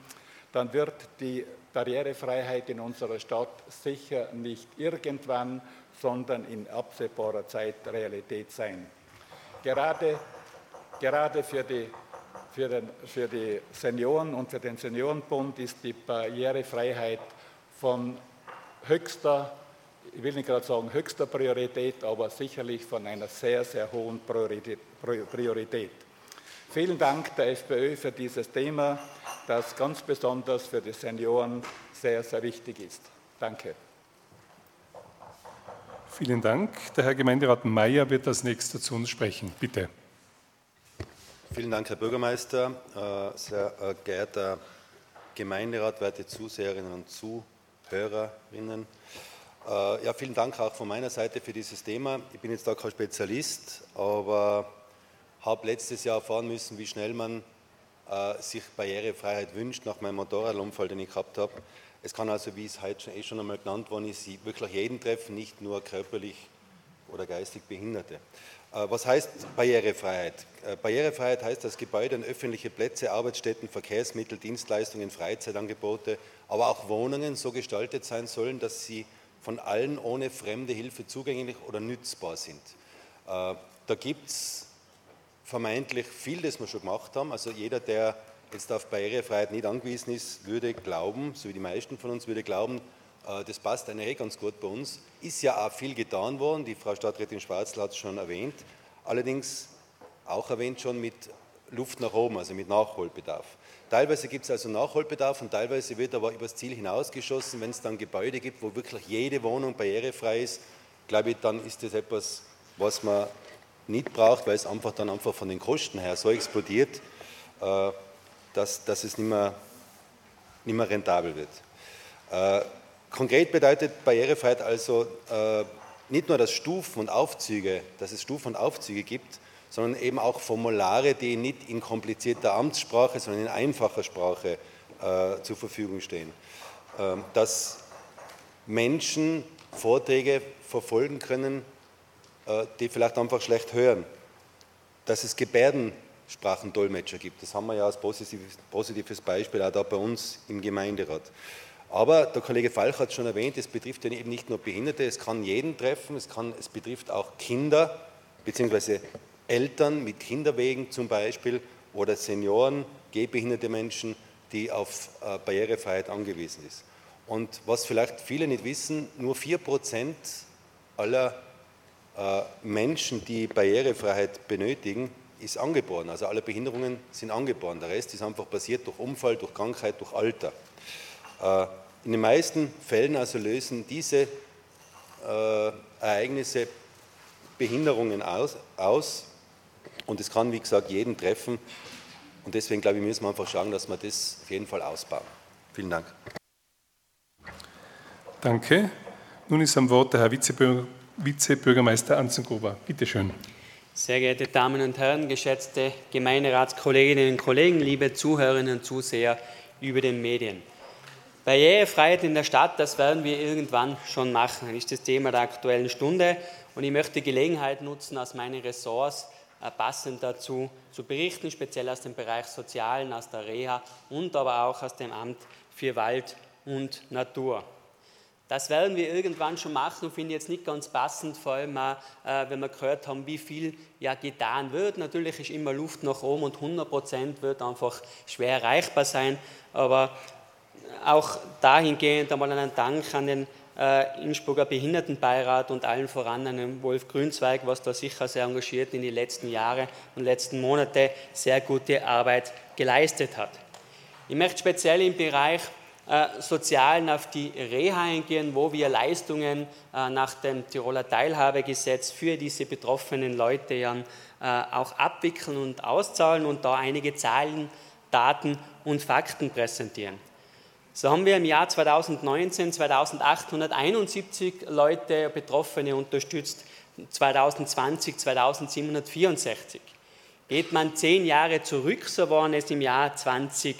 dann wird die Barrierefreiheit in unserer Stadt sicher nicht irgendwann, sondern in absehbarer Zeit Realität sein. Gerade, gerade für, die, für, den, für die Senioren und für den Seniorenbund ist die Barrierefreiheit von höchster ich will nicht gerade sagen höchster Priorität, aber sicherlich von einer sehr, sehr hohen Priorität. Vielen Dank der FPÖ für dieses Thema, das ganz besonders für die Senioren sehr, sehr wichtig ist. Danke. Vielen Dank. Der Herr Gemeinderat Mayer wird als nächster zu uns sprechen. Bitte. Vielen Dank, Herr Bürgermeister. Äh, sehr äh, geehrter Gemeinderat, werte Zuseherinnen und Zuhörerinnen. Äh, ja, vielen Dank auch von meiner Seite für dieses Thema. Ich bin jetzt da kein Spezialist, aber habe letztes Jahr erfahren müssen, wie schnell man äh, sich Barrierefreiheit wünscht nach meinem Motorradunfall, den ich gehabt habe. Es kann also, wie es heute schon, eh schon einmal genannt worden ist, wirklich jeden treffen, nicht nur körperlich oder geistig Behinderte. Äh, was heißt Barrierefreiheit? Barrierefreiheit heißt, dass Gebäude und öffentliche Plätze, Arbeitsstätten, Verkehrsmittel, Dienstleistungen, Freizeitangebote, aber auch Wohnungen so gestaltet sein sollen, dass sie von allen ohne fremde Hilfe zugänglich oder nützbar sind. Äh, da gibt es vermeintlich viel, das wir schon gemacht haben. Also jeder, der jetzt auf Barrierefreiheit nicht angewiesen ist, würde glauben, so wie die meisten von uns, würde glauben, äh, das passt eigentlich eh ganz gut bei uns. Ist ja auch viel getan worden, die Frau Stadträtin Schwarzl hat es schon erwähnt, allerdings auch erwähnt schon mit Luft nach oben, also mit Nachholbedarf. Teilweise gibt es also Nachholbedarf und teilweise wird aber übers Ziel hinausgeschossen. Wenn es dann Gebäude gibt, wo wirklich jede Wohnung barrierefrei ist, glaube ich, dann ist das etwas, was man nicht braucht, weil es einfach dann einfach von den Kosten her so explodiert, äh, dass, dass es nicht mehr, nicht mehr rentabel wird. Äh, konkret bedeutet Barrierefreiheit also äh, nicht nur, dass Stufen und Aufzüge, dass es Stufen und Aufzüge gibt, sondern eben auch Formulare, die nicht in komplizierter Amtssprache, sondern in einfacher Sprache äh, zur Verfügung stehen. Ähm, dass Menschen Vorträge verfolgen können, äh, die vielleicht einfach schlecht hören. Dass es Gebärdensprachendolmetscher gibt, das haben wir ja als positives, positives Beispiel auch da bei uns im Gemeinderat. Aber der Kollege Falch hat es schon erwähnt, es betrifft ja eben nicht nur Behinderte, es kann jeden treffen, es, kann, es betrifft auch Kinder bzw. Eltern mit Kinderwegen zum Beispiel oder Senioren, gehbehinderte Menschen, die auf äh, Barrierefreiheit angewiesen ist. Und was vielleicht viele nicht wissen, nur 4% aller äh, Menschen, die Barrierefreiheit benötigen, ist angeboren. Also alle Behinderungen sind angeboren. Der Rest ist einfach passiert durch Unfall, durch Krankheit, durch Alter. Äh, in den meisten Fällen also lösen diese Ereignisse Behinderungen aus, aus und es kann, wie gesagt, jeden treffen. Und deswegen, glaube ich, müssen wir einfach schauen, dass wir das auf jeden Fall ausbauen. Vielen Dank. Danke. Nun ist am Wort der Herr Vizebürger, Vizebürgermeister Anzengruber. Bitte schön. Sehr geehrte Damen und Herren, geschätzte Gemeinderatskolleginnen und Kollegen, liebe Zuhörerinnen und Zuseher über den Medien. Barrierefreiheit in der Stadt, das werden wir irgendwann schon machen, das ist das Thema der aktuellen Stunde. Und ich möchte die Gelegenheit nutzen, aus meinen Ressorts passend dazu zu berichten, speziell aus dem Bereich Sozialen, aus der Reha und aber auch aus dem Amt für Wald und Natur. Das werden wir irgendwann schon machen und finde jetzt nicht ganz passend, vor allem auch, äh, wenn wir gehört haben, wie viel ja getan wird. Natürlich ist immer Luft nach oben und 100 Prozent wird einfach schwer erreichbar sein, aber auch dahingehend einmal einen Dank an den äh, Innsbrucker Behindertenbeirat und allen voran an Wolf Grünzweig, was da sicher sehr engagiert in die letzten Jahre und letzten Monate sehr gute Arbeit geleistet hat. Ich möchte speziell im Bereich äh, Sozialen auf die Reha eingehen, wo wir Leistungen äh, nach dem Tiroler Teilhabegesetz für diese betroffenen Leute ja äh, auch abwickeln und auszahlen und da einige Zahlen, Daten und Fakten präsentieren. So haben wir im Jahr 2019 2871 Leute, Betroffene unterstützt, 2020 2764. Geht man zehn Jahre zurück, so waren es im Jahr 2011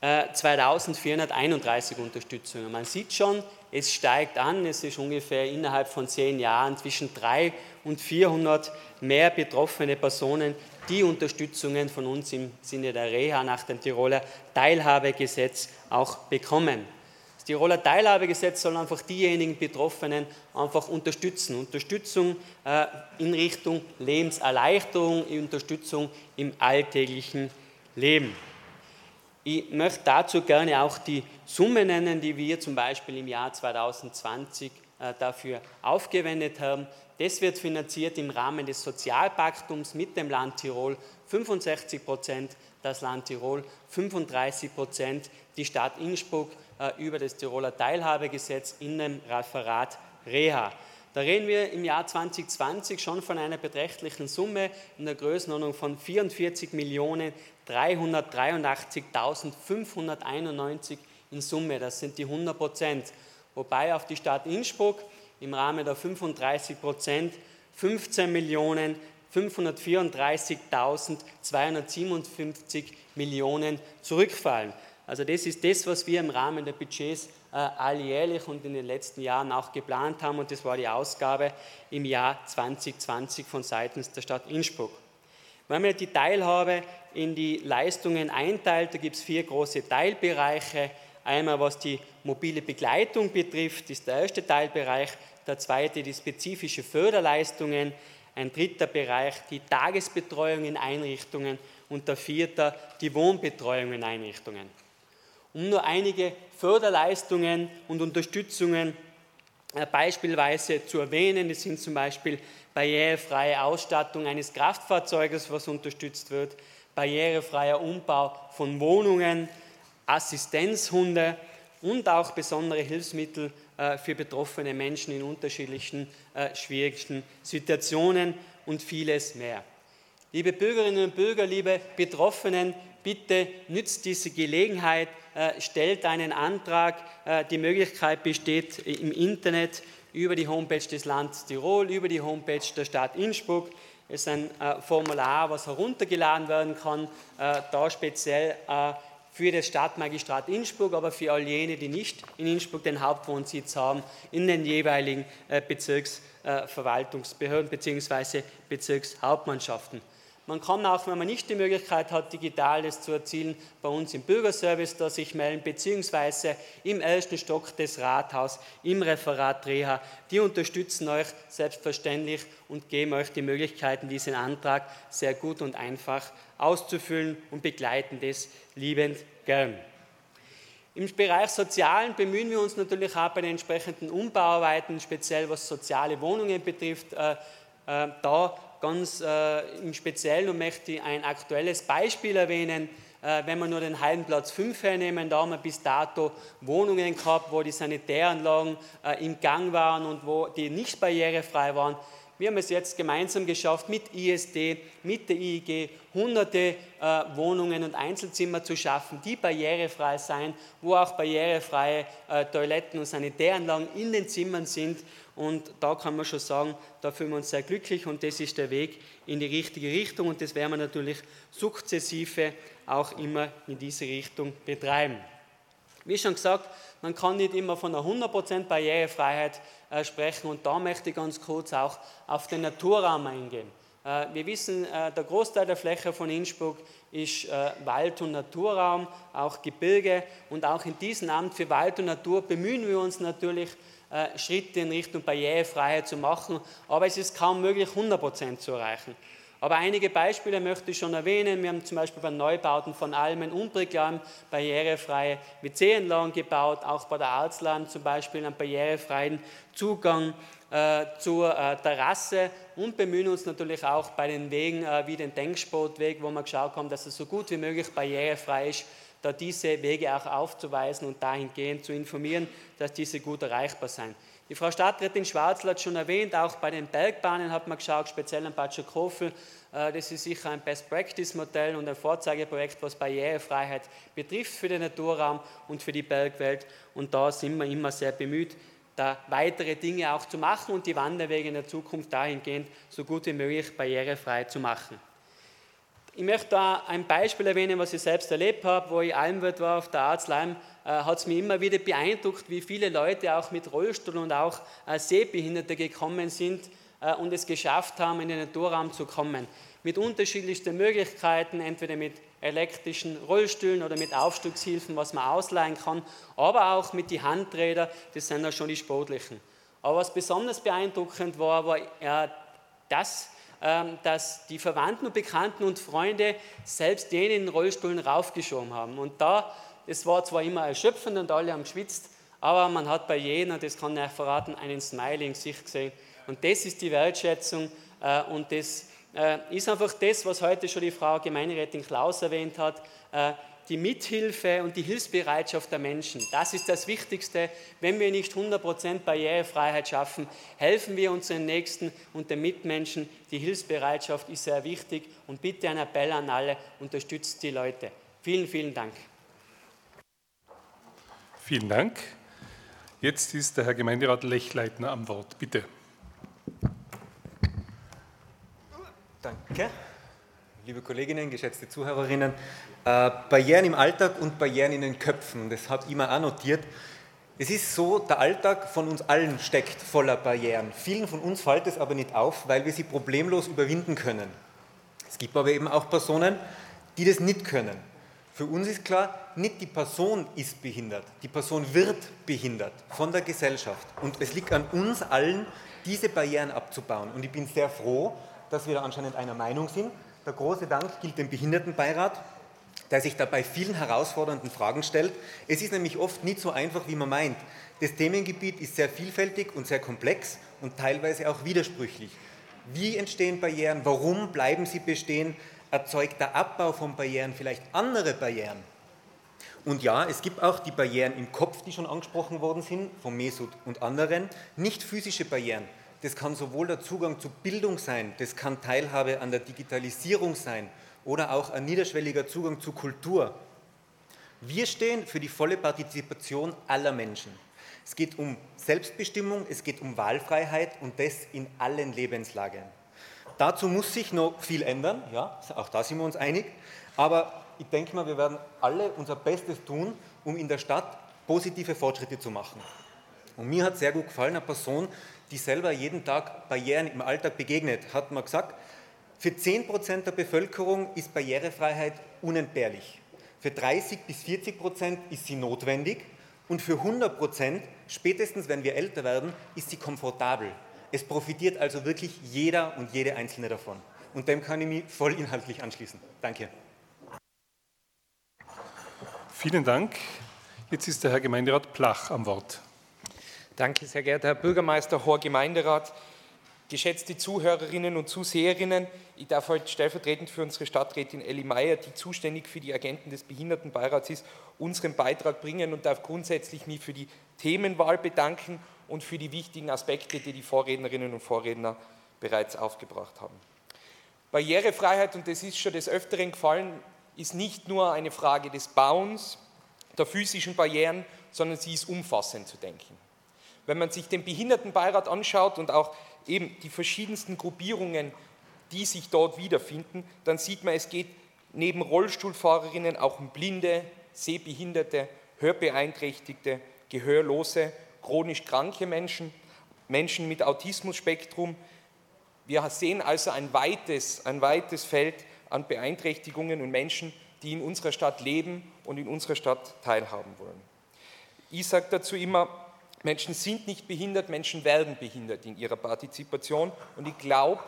2431 Unterstützungen. Man sieht schon, es steigt an, es ist ungefähr innerhalb von zehn Jahren zwischen 300 und 400 mehr betroffene Personen, die Unterstützungen von uns im Sinne der Reha nach dem Tiroler Teilhabegesetz auch bekommen. Das Tiroler Teilhabegesetz soll einfach diejenigen Betroffenen einfach unterstützen. Unterstützung äh, in Richtung Lebenserleichterung, Unterstützung im alltäglichen Leben. Ich möchte dazu gerne auch die Summe nennen, die wir zum Beispiel im Jahr 2020 äh, dafür aufgewendet haben. Das wird finanziert im Rahmen des Sozialpaktums mit dem Land Tirol 65 Prozent, das Land Tirol 35 Prozent, die Stadt Innsbruck äh, über das Tiroler Teilhabegesetz in dem Referat Reha. Da reden wir im Jahr 2020 schon von einer beträchtlichen Summe in der Größenordnung von 44.383.591 in Summe. Das sind die 100 Prozent. Wobei auf die Stadt Innsbruck im Rahmen der 35 Prozent 15 Millionen 534.257 Millionen zurückfallen. Also das ist das, was wir im Rahmen der Budgets äh, alljährlich und in den letzten Jahren auch geplant haben und das war die Ausgabe im Jahr 2020 von seitens der Stadt Innsbruck. Wenn man die Teilhabe in die Leistungen einteilt, da gibt es vier große Teilbereiche. Einmal was die mobile Begleitung betrifft, ist der erste Teilbereich, der zweite die spezifische Förderleistungen, ein dritter Bereich die Tagesbetreuung in Einrichtungen und der vierte die Wohnbetreuung in Einrichtungen. Um nur einige Förderleistungen und Unterstützungen äh, beispielsweise zu erwähnen, das sind zum Beispiel barrierefreie Ausstattung eines Kraftfahrzeuges, was unterstützt wird, barrierefreier Umbau von Wohnungen, Assistenzhunde und auch besondere Hilfsmittel äh, für betroffene Menschen in unterschiedlichen äh, schwierigen Situationen und vieles mehr. Liebe Bürgerinnen und Bürger, liebe Betroffenen, bitte nützt diese Gelegenheit, äh, stellt einen Antrag. Die Möglichkeit besteht im Internet über die Homepage des Landes Tirol, über die Homepage der Stadt Innsbruck. Es ist ein Formular, was heruntergeladen werden kann, da speziell für das Stadtmagistrat Innsbruck, aber für all jene, die nicht in Innsbruck den Hauptwohnsitz haben, in den jeweiligen äh, Bezirksverwaltungsbehörden bzw. Bezirkshauptmannschaften. Man kann auch, wenn man nicht die Möglichkeit hat, Digitales zu erzielen, bei uns im Bürgerservice da sich melden, beziehungsweise im ersten Stock des Rathauses, im Referat Reha. Die unterstützen euch selbstverständlich und geben euch die Möglichkeiten, diesen Antrag sehr gut und einfach auszufüllen und begleiten das liebend gern. Im Bereich Sozialen bemühen wir uns natürlich auch bei den entsprechenden Umbauarbeiten, speziell was soziale Wohnungen betrifft, äh, äh, da ganz äh, im Speziellen möchte ich ein aktuelles Beispiel erwähnen. Äh, wenn wir nur den Heidenplatz 5 hernehmen, da haben wir bis dato Wohnungen gehabt, wo die Sanitäranlagen äh, im Gang waren und wo die nicht barrierefrei waren. Wir haben es jetzt gemeinsam geschafft, mit ISD, mit der IIG, hunderte äh, Wohnungen und Einzelzimmer zu schaffen, die barrierefrei sein, wo auch barrierefreie äh, Toiletten und Sanitäranlagen in den Zimmern sind. Und da kann man schon sagen, da fühlen wir uns sehr glücklich und das ist der Weg in die richtige Richtung und das werden wir natürlich sukzessive auch immer in diese Richtung betreiben. Wie schon gesagt, man kann nicht immer von einer 100% Barrierefreiheit äh, sprechen und da möchte ich ganz kurz auch auf den Naturraum eingehen. Äh, wir wissen, äh, der Großteil der Fläche von Innsbruck ist äh, Wald- und Naturraum, auch Gebirge und auch in diesem Amt für Wald und Natur bemühen wir uns natürlich, äh, Schritte in Richtung Barrierefreiheit zu machen, aber es ist kaum möglich, 100% zu erreichen. Aber einige Beispiele möchte ich schon erwähnen. Wir haben zum Beispiel bei Neubauten von Almen und Briglam barrierefreie WC-Anlagen gebaut, auch bei der Arztland zum Beispiel einen barrierefreien Zugang zur äh, Terrasse und bemühen uns natürlich auch bei den Wegen äh, wie den Denksportweg, wo wir geschaut haben, dass es so gut wie möglich barrierefrei ist da diese Wege auch aufzuweisen und dahingehend zu informieren, dass diese gut erreichbar sind. Die Frau Stadträtin Schwarzl hat schon erwähnt, auch bei den Bergbahnen hat man geschaut, speziell an Bad Schokofel, äh, das ist sicher ein Best-Practice-Modell und ein Vorzeigeprojekt, was Barrierefreiheit betrifft für den Naturraum und für die Bergwelt. Und da sind wir immer sehr bemüht, da weitere Dinge auch zu machen und die Wanderwege in der Zukunft dahingehend so gut wie möglich barrierefrei zu machen. Ich möchte da ein Beispiel erwähnen, was ich selbst erlebt habe, wo ich Almwirt war auf der Arzleim, äh, hat es mich immer wieder beeindruckt, wie viele Leute auch mit Rollstuhl und auch äh, Sehbehinderte gekommen sind äh, und es geschafft haben, in den Naturraum zu kommen. Mit unterschiedlichsten Möglichkeiten, entweder mit elektrischen Rollstühlen oder mit Aufstiegshilfen, was man ausleihen kann, aber auch mit den Handrädern, das sind ja schon die sportlichen. Aber was besonders beeindruckend war, war äh, das, ähm, dass die Verwandten und Bekannten und Freunde selbst den in den Rollstuhlen raufgeschoben haben. Und da, es war zwar immer erschöpfend und alle haben geschwitzt, aber man hat bei jedem, das kann ich verraten, einen Smiley in sich gesehen. Und das ist die Wertschätzung äh, und das äh, ist einfach das, was heute schon die Frau Gemeinderätin Klaus erwähnt hat. Äh, die Mithilfe und die Hilfsbereitschaft der Menschen. Das ist das Wichtigste. Wenn wir nicht 100% Barrierefreiheit schaffen, helfen wir unseren Nächsten und den Mitmenschen. Die Hilfsbereitschaft ist sehr wichtig und bitte ein Appell an alle, unterstützt die Leute. Vielen, vielen Dank. Vielen Dank. Jetzt ist der Herr Gemeinderat Lechleitner am Wort. Bitte. Danke. Liebe Kolleginnen, geschätzte Zuhörerinnen, äh, Barrieren im Alltag und Barrieren in den Köpfen, das habe ich mir auch notiert. Es ist so, der Alltag von uns allen steckt voller Barrieren. Vielen von uns fällt es aber nicht auf, weil wir sie problemlos überwinden können. Es gibt aber eben auch Personen, die das nicht können. Für uns ist klar, nicht die Person ist behindert, die Person wird behindert von der Gesellschaft. Und es liegt an uns allen, diese Barrieren abzubauen. Und ich bin sehr froh, dass wir da anscheinend einer Meinung sind. Der große Dank gilt dem Behindertenbeirat, der sich dabei vielen herausfordernden Fragen stellt. Es ist nämlich oft nicht so einfach, wie man meint. Das Themengebiet ist sehr vielfältig und sehr komplex und teilweise auch widersprüchlich. Wie entstehen Barrieren? Warum bleiben sie bestehen? Erzeugt der Abbau von Barrieren vielleicht andere Barrieren? Und ja, es gibt auch die Barrieren im Kopf, die schon angesprochen worden sind, von Mesut und anderen, nicht physische Barrieren. Das kann sowohl der Zugang zu Bildung sein, das kann Teilhabe an der Digitalisierung sein oder auch ein niederschwelliger Zugang zu Kultur. Wir stehen für die volle Partizipation aller Menschen. Es geht um Selbstbestimmung, es geht um Wahlfreiheit und das in allen Lebenslagen. Dazu muss sich noch viel ändern, ja, auch da sind wir uns einig, aber ich denke mal, wir werden alle unser Bestes tun, um in der Stadt positive Fortschritte zu machen. Und mir hat sehr gut gefallen, eine Person, die selber jeden Tag Barrieren im Alltag begegnet, hat mir gesagt, für 10% der Bevölkerung ist Barrierefreiheit unentbehrlich. Für 30 bis 40 Prozent ist sie notwendig und für 100 Prozent, spätestens wenn wir älter werden, ist sie komfortabel. Es profitiert also wirklich jeder und jede Einzelne davon. Und dem kann ich mich voll inhaltlich anschließen. Danke. Vielen Dank. Jetzt ist der Herr Gemeinderat Plach am Wort. Danke, sehr geehrter Herr Bürgermeister, hoher Gemeinderat, geschätzte Zuhörerinnen und Zuseherinnen. Ich darf heute stellvertretend für unsere Stadträtin Elli Meyer, die zuständig für die Agenten des Behindertenbeirats ist, unseren Beitrag bringen und darf grundsätzlich mich für die Themenwahl bedanken und für die wichtigen Aspekte, die die Vorrednerinnen und Vorredner bereits aufgebracht haben. Barrierefreiheit, und das ist schon des Öfteren gefallen, ist nicht nur eine Frage des Bauens, der physischen Barrieren, sondern sie ist umfassend zu denken. Wenn man sich den Behindertenbeirat anschaut und auch eben die verschiedensten Gruppierungen, die sich dort wiederfinden, dann sieht man, es geht neben Rollstuhlfahrerinnen auch um Blinde, Sehbehinderte, Hörbeeinträchtigte, Gehörlose, chronisch kranke Menschen, Menschen mit Autismusspektrum. Wir sehen also ein weites, ein weites Feld an Beeinträchtigungen und Menschen, die in unserer Stadt leben und in unserer Stadt teilhaben wollen. Ich sage dazu immer, Menschen sind nicht behindert, Menschen werden behindert in ihrer Partizipation. Und ich glaube,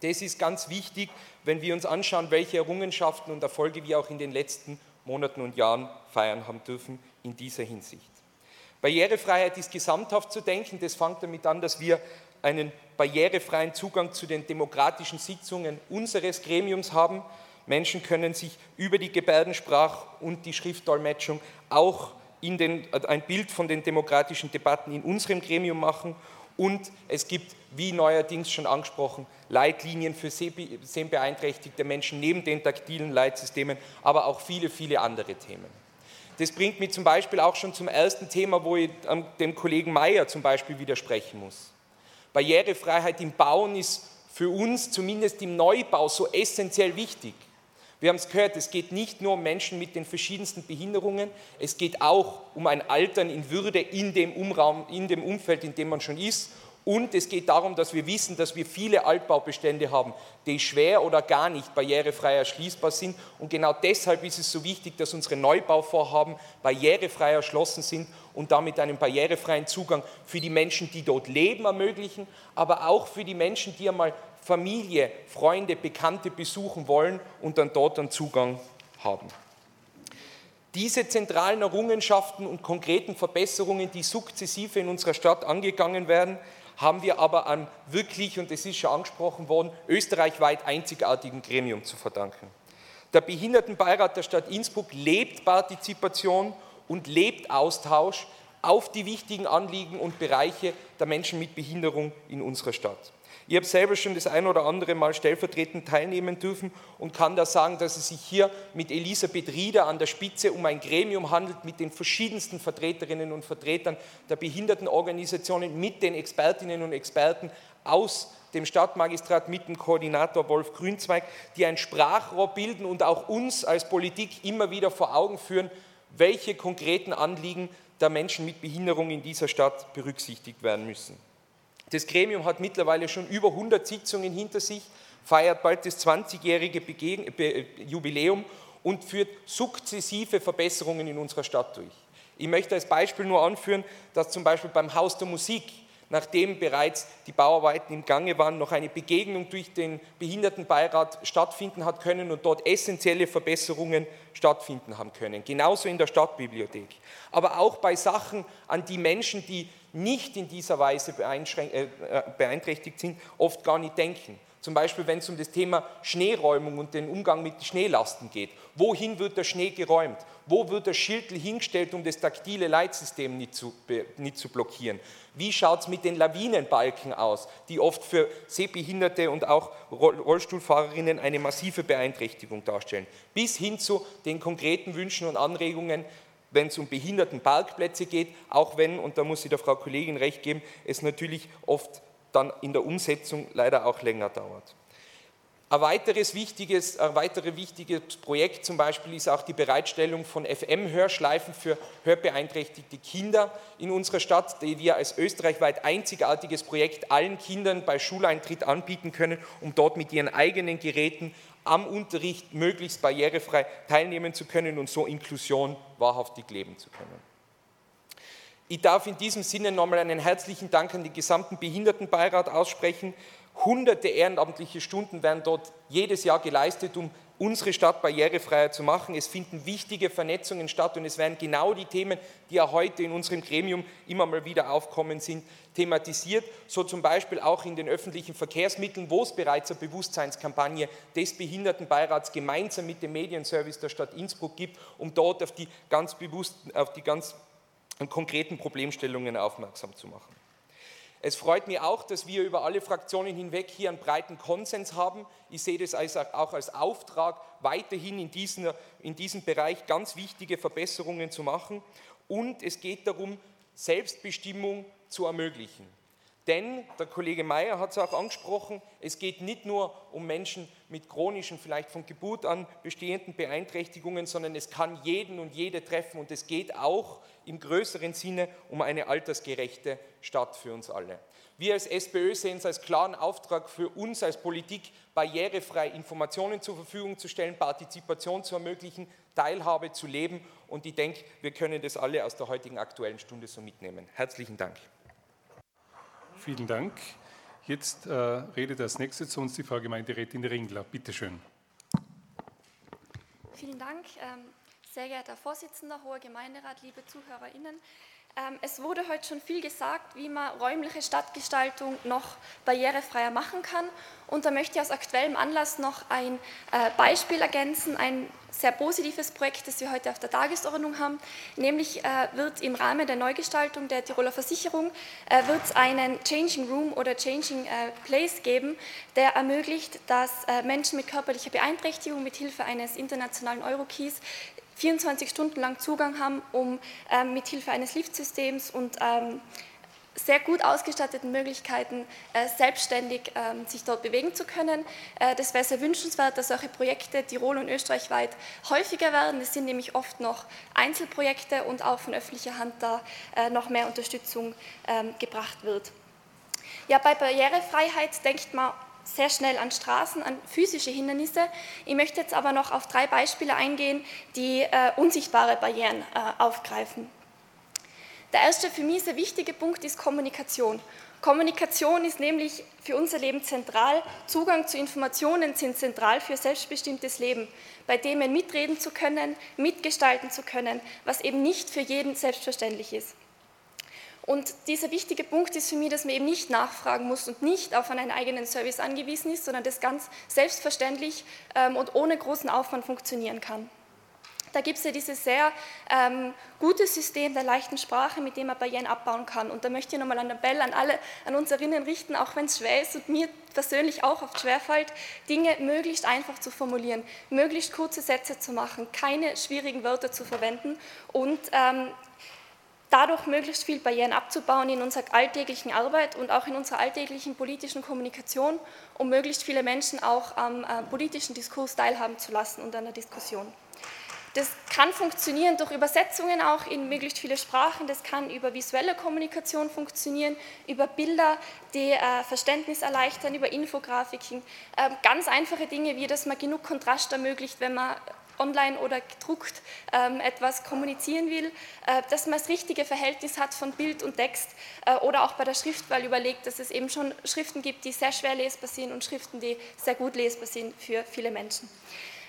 das ist ganz wichtig, wenn wir uns anschauen, welche Errungenschaften und Erfolge wir auch in den letzten Monaten und Jahren feiern haben dürfen in dieser Hinsicht. Barrierefreiheit ist gesamthaft zu denken. Das fängt damit an, dass wir einen barrierefreien Zugang zu den demokratischen Sitzungen unseres Gremiums haben. Menschen können sich über die Gebärdensprache und die Schriftdolmetschung auch den, ein Bild von den demokratischen Debatten in unserem Gremium machen. Und es gibt, wie neuerdings schon angesprochen, Leitlinien für sehbeeinträchtigte Menschen neben den taktilen Leitsystemen, aber auch viele, viele andere Themen. Das bringt mich zum Beispiel auch schon zum ersten Thema, wo ich dem Kollegen Mayer zum Beispiel widersprechen muss. Barrierefreiheit im Bauen ist für uns zumindest im Neubau so essentiell wichtig. Wir haben es gehört, es geht nicht nur um Menschen mit den verschiedensten Behinderungen, es geht auch um ein Altern in Würde in dem, Umraum, in dem Umfeld, in dem man schon ist. Und es geht darum, dass wir wissen, dass wir viele Altbaubestände haben, die schwer oder gar nicht barrierefrei erschließbar sind. Und genau deshalb ist es so wichtig, dass unsere Neubauvorhaben barrierefrei erschlossen sind und damit einen barrierefreien Zugang für die Menschen, die dort leben, ermöglichen, aber auch für die Menschen, die einmal Familie, Freunde, Bekannte besuchen wollen und dann dort einen Zugang haben. Diese zentralen Errungenschaften und konkreten Verbesserungen, die sukzessive in unserer Stadt angegangen werden, haben wir aber an wirklich, und es ist schon angesprochen worden, österreichweit einzigartigen Gremium zu verdanken. Der Behindertenbeirat der Stadt Innsbruck lebt Partizipation und lebt Austausch auf die wichtigen Anliegen und Bereiche der Menschen mit Behinderung in unserer Stadt. Ich habe selber schon das ein oder andere Mal stellvertretend teilnehmen dürfen und kann da sagen, dass es sich hier mit Elisabeth Rieder an der Spitze um ein Gremium handelt mit den verschiedensten Vertreterinnen und Vertretern der Behindertenorganisationen, mit den Expertinnen und Experten aus dem Stadtmagistrat mit dem Koordinator Wolf Grünzweig, die ein Sprachrohr bilden und auch uns als Politik immer wieder vor Augen führen, welche konkreten Anliegen der Menschen mit Behinderung in dieser Stadt berücksichtigt werden müssen. Das Gremium hat mittlerweile schon über 100 Sitzungen hinter sich, feiert bald das 20-jährige Jubiläum und führt sukzessive Verbesserungen in unserer Stadt durch. Ich möchte als Beispiel nur anführen, dass zum Beispiel beim Haus der Musik, nachdem bereits die Bauarbeiten im Gange waren, noch eine Begegnung durch den Behindertenbeirat stattfinden hat können und dort essentielle Verbesserungen stattfinden haben können. Genauso in der Stadtbibliothek. Aber auch bei Sachen, an die Menschen, die nicht in dieser Weise äh, äh, beeinträchtigt sind, oft gar nicht denken. Zum Beispiel, wenn es um das Thema Schneeräumung und den Umgang mit Schneelasten geht. Wohin wird der Schnee geräumt? Wo wird der Schildel hingestellt, um das taktile Leitsystem nicht zu, nicht zu blockieren? Wie schaut es mit den Lawinenbalken aus, die oft für Sehbehinderte und auch Rollstuhlfahrerinnen eine massive Beeinträchtigung darstellen? Bis hin zu den konkreten Wünschen und Anregungen, wenn es um Behindertenparkplätze geht, auch wenn, und da muss ich der Frau Kollegin recht geben, es natürlich oft dann in der Umsetzung leider auch länger dauert. Ein weiteres wichtiges, ein weiteres wichtiges Projekt zum Beispiel ist auch die Bereitstellung von FM-Hörschleifen für hörbeeinträchtigte Kinder in unserer Stadt, die wir als österreichweit einzigartiges Projekt allen Kindern bei Schuleintritt anbieten können, um dort mit ihren eigenen Geräten am Unterricht möglichst barrierefrei teilnehmen zu können und so Inklusion wahrhaftig leben zu können. Ich darf in diesem Sinne nochmal einen herzlichen Dank an den gesamten Behindertenbeirat aussprechen. Hunderte ehrenamtliche Stunden werden dort jedes Jahr geleistet, um unsere Stadt barrierefreier zu machen. Es finden wichtige Vernetzungen statt und es werden genau die Themen, die ja heute in unserem Gremium immer mal wieder aufkommen sind, thematisiert. So zum Beispiel auch in den öffentlichen Verkehrsmitteln, wo es bereits eine Bewusstseinskampagne des Behindertenbeirats gemeinsam mit dem Medienservice der Stadt Innsbruck gibt, um dort auf die ganz bewussten, auf die ganz konkreten Problemstellungen aufmerksam zu machen. Es freut mich auch, dass wir über alle Fraktionen hinweg hier einen breiten Konsens haben. Ich sehe das auch als Auftrag, weiterhin in, diesen, in diesem Bereich ganz wichtige Verbesserungen zu machen. Und es geht darum, Selbstbestimmung zu ermöglichen. Denn, der Kollege Mayer hat es auch angesprochen, es geht nicht nur um Menschen mit chronischen, vielleicht von Geburt an bestehenden Beeinträchtigungen, sondern es kann jeden und jede treffen und es geht auch im größeren Sinne um eine altersgerechte Stadt für uns alle. Wir als SPÖ sehen es als klaren Auftrag für uns als Politik, barrierefrei Informationen zur Verfügung zu stellen, Partizipation zu ermöglichen, Teilhabe zu leben und ich denke, wir können das alle aus der heutigen Aktuellen Stunde so mitnehmen. Herzlichen Dank. Vielen Dank. Jetzt äh, redet als nächstes zu uns die Frau Gemeinderätin Ringler. Bitte schön. Vielen Dank, ähm, sehr geehrter Vorsitzender, hoher Gemeinderat, liebe ZuhörerInnen. Ähm, es wurde heute schon viel gesagt, wie man räumliche Stadtgestaltung noch barrierefreier machen kann. Und da möchte ich aus aktuellem Anlass noch ein äh, Beispiel ergänzen, ein sehr positives Projekt, das wir heute auf der Tagesordnung haben. Nämlich äh, wird im Rahmen der Neugestaltung der Tiroler Versicherung äh, wird einen Changing Room oder Changing Place geben, der ermöglicht, dass Menschen mit körperlicher Beeinträchtigung mit Hilfe eines internationalen Eurokeys 24 Stunden lang Zugang haben, um ähm, mit Hilfe eines Liftsystems und ähm, sehr gut ausgestatteten Möglichkeiten äh, selbstständig ähm, sich dort bewegen zu können. Äh, das wäre sehr wünschenswert, dass solche Projekte Tirol und Österreich weit häufiger werden. Es sind nämlich oft noch Einzelprojekte und auch von öffentlicher Hand da äh, noch mehr Unterstützung ähm, gebracht wird. Ja, bei Barrierefreiheit denkt man sehr schnell an Straßen, an physische Hindernisse. Ich möchte jetzt aber noch auf drei Beispiele eingehen, die äh, unsichtbare Barrieren äh, aufgreifen. Der erste für mich sehr wichtige Punkt ist Kommunikation. Kommunikation ist nämlich für unser Leben zentral. Zugang zu Informationen sind zentral für selbstbestimmtes Leben, bei dem mitreden zu können, mitgestalten zu können, was eben nicht für jeden selbstverständlich ist. Und dieser wichtige Punkt ist für mich, dass man eben nicht nachfragen muss und nicht auf einen eigenen Service angewiesen ist, sondern das ganz selbstverständlich ähm, und ohne großen Aufwand funktionieren kann. Da gibt es ja dieses sehr ähm, gute System der leichten Sprache, mit dem man Barrieren abbauen kann. Und da möchte ich nochmal einen Appell an alle, an uns erinnern richten, auch wenn es schwer ist und mir persönlich auch oft schwerfällt, Dinge möglichst einfach zu formulieren, möglichst kurze Sätze zu machen, keine schwierigen Wörter zu verwenden und ähm, dadurch möglichst viel Barrieren abzubauen in unserer alltäglichen Arbeit und auch in unserer alltäglichen politischen Kommunikation, um möglichst viele Menschen auch am äh, politischen Diskurs teilhaben zu lassen und an der Diskussion. Das kann funktionieren durch Übersetzungen auch in möglichst viele Sprachen, das kann über visuelle Kommunikation funktionieren, über Bilder, die äh, Verständnis erleichtern, über Infografiken, äh, ganz einfache Dinge, wie dass man genug Kontrast ermöglicht, wenn man online oder gedruckt ähm, etwas kommunizieren will, äh, dass man das richtige Verhältnis hat von Bild und Text äh, oder auch bei der Schriftwahl überlegt, dass es eben schon Schriften gibt, die sehr schwer lesbar sind und Schriften, die sehr gut lesbar sind für viele Menschen.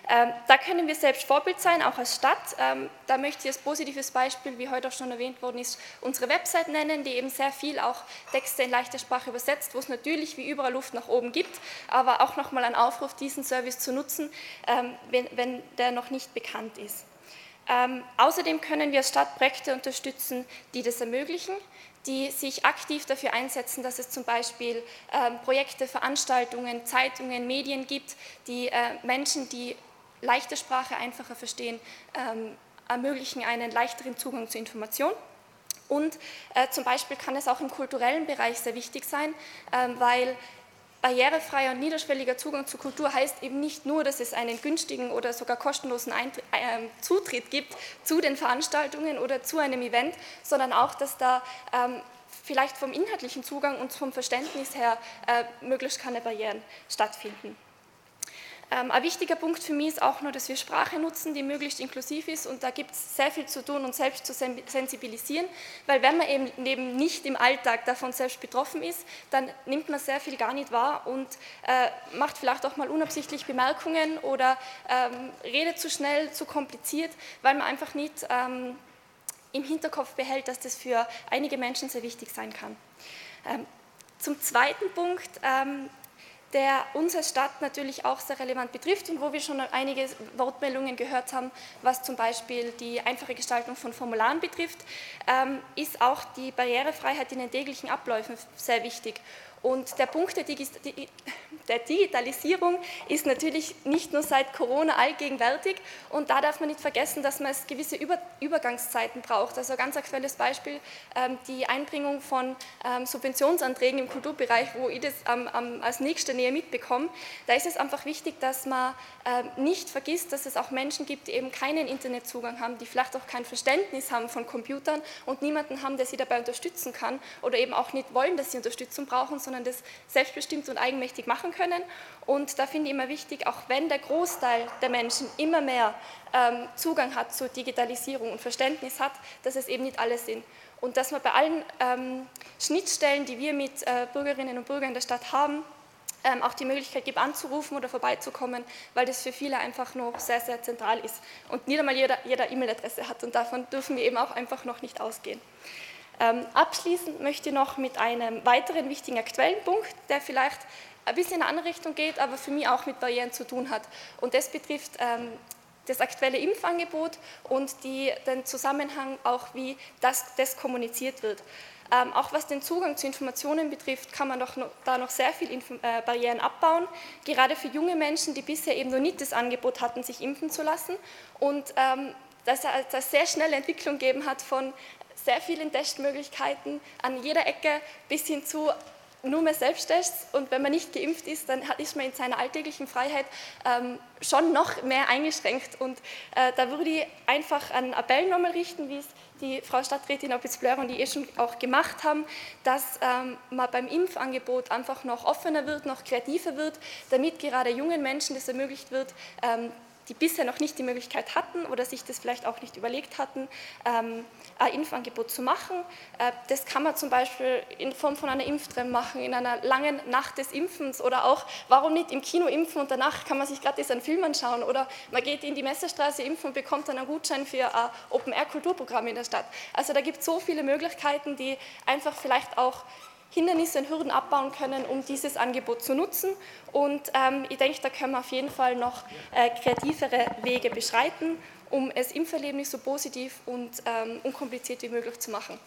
Ähm, da können wir selbst Vorbild sein, auch als Stadt. Ähm, da möchte ich als positives Beispiel, wie heute auch schon erwähnt worden ist, unsere Website nennen, die eben sehr viel auch Texte in leichter Sprache übersetzt, wo es natürlich wie überall Luft nach oben gibt, aber auch nochmal ein Aufruf, diesen Service zu nutzen, ähm, wenn, wenn der noch nicht bekannt ist. Ähm, außerdem können wir als Stadt Projekte unterstützen, die das ermöglichen die sich aktiv dafür einsetzen, dass es zum Beispiel ähm, Projekte, Veranstaltungen, Zeitungen, Medien gibt, die äh, Menschen, die leichte Sprache einfacher verstehen, ähm, ermöglichen einen leichteren Zugang zu Information. Und äh, zum Beispiel kann es auch im kulturellen Bereich sehr wichtig sein, ähm, weil barrierefreier und niederschwelliger Zugang zur Kultur heißt eben nicht nur, dass es einen günstigen oder sogar kostenlosen Eintritt, äh, Zutritt gibt zu den Veranstaltungen oder zu einem Event, sondern auch, dass da ähm, vielleicht vom inhaltlichen Zugang und vom Verständnis her äh, möglichst keine Barrieren stattfinden. Ähm, ein wichtiger Punkt für mich ist auch nur, dass wir Sprache nutzen, die möglichst inklusiv ist und da gibt es sehr viel zu tun und selbst zu sensibilisieren, weil wenn man eben, eben nicht im Alltag davon selbst betroffen ist, dann nimmt man sehr viel gar nicht wahr und äh, macht vielleicht auch mal unabsichtlich Bemerkungen oder ähm, redet zu schnell, zu kompliziert, weil man einfach nicht ähm, im Hinterkopf behält, dass das für einige Menschen sehr wichtig sein kann. Ähm, zum zweiten Punkt, ähm, der unsere Stadt natürlich auch sehr relevant betrifft und wo wir schon einige Wortmeldungen gehört haben, was zum Beispiel die einfache Gestaltung von Formularen betrifft, ähm, ist auch die Barrierefreiheit in den täglichen Abläufen sehr wichtig. Und der Punkt der, Digitalisierung ist natürlich nicht nur seit Corona allgegenwärtig und da darf man nicht vergessen, dass man es gewisse Übergangszeiten braucht. Also ein ganz aktuelles Beispiel, ähm, die Einbringung von ähm, Subventionsanträgen im Kulturbereich, wo ich das als nächste Nähe mitbekomme. Da ist es einfach wichtig, dass man ähm, nicht vergisst, dass es auch Menschen gibt, die eben keinen Internetzugang haben, die vielleicht auch kein Verständnis haben von Computern und niemanden haben, der sie dabei unterstützen kann oder eben auch nicht wollen, dass sie Unterstützung brauchen, sondern sondern das selbstbestimmt und eigenmächtig machen können. Und da finde ich immer wichtig, auch wenn der Großteil der Menschen immer mehr ähm, Zugang hat zur Digitalisierung und Verständnis hat, dass es eben nicht alle sind. Und dass man bei allen ähm, Schnittstellen, die wir mit äh, Bürgerinnen und Bürgern der Stadt haben, ähm, auch die Möglichkeit gibt, anzurufen oder vorbeizukommen, weil das für viele einfach noch sehr, sehr zentral ist und nicht einmal jeder, E-Mail-Adresse hat. Und davon dürfen wir eben auch einfach noch nicht ausgehen. Ähm, abschließend möchte ich noch mit einem weiteren wichtigen aktuellen Punkt, der vielleicht ein bisschen in eine andere Richtung geht, aber für mich auch mit Barrieren zu tun hat. Und das betrifft ähm, das aktuelle Impfangebot und die, den Zusammenhang auch, wie das, das kommuniziert wird. Ähm, auch was den Zugang zu Informationen betrifft, kann man doch noch, da noch sehr viele äh, Barrieren abbauen, gerade für junge Menschen, die bisher eben noch nicht das Angebot hatten, sich impfen zu lassen und ähm, dass es sehr schnelle Entwicklung gegeben hat von sehr vielen Testmöglichkeiten an jeder Ecke bis hin zu nur mehr Selbsttests und wenn man nicht geimpft ist, dann ist man in seiner alltäglichen Freiheit ähm, schon noch mehr eingeschränkt. Und äh, da würde ich einfach einen Appell nochmal richten, wie es die Frau Stadträtin Opitz-Bleur und die eh schon auch gemacht haben, dass ähm, man beim Impfangebot einfach noch offener wird, noch kreativer wird, damit gerade jungen Menschen das ermöglicht wird, ähm, die bisher noch nicht die Möglichkeit hatten oder sich das vielleicht auch nicht überlegt hatten, ähm, ein Impfangebot zu machen. Äh, das kann man zum Beispiel in Form von einer Impftremm machen, in einer langen Nacht des Impfens oder auch, warum nicht im Kino impfen und danach kann man sich gratis einen Film anschauen oder man geht in die Messestraße impfen und bekommt dann einen Gutschein für ein Open-Air-Kulturprogramm in der Stadt. Also da gibt es so viele Möglichkeiten, die einfach vielleicht auch Hindernisse und Hürden abbauen können, um dieses Angebot zu nutzen. Und ähm, ich denke, da können wir auf jeden Fall noch äh, kreativere Wege beschreiten, um es Impferlebnis so positiv und ähm, unkompliziert wie möglich zu machen.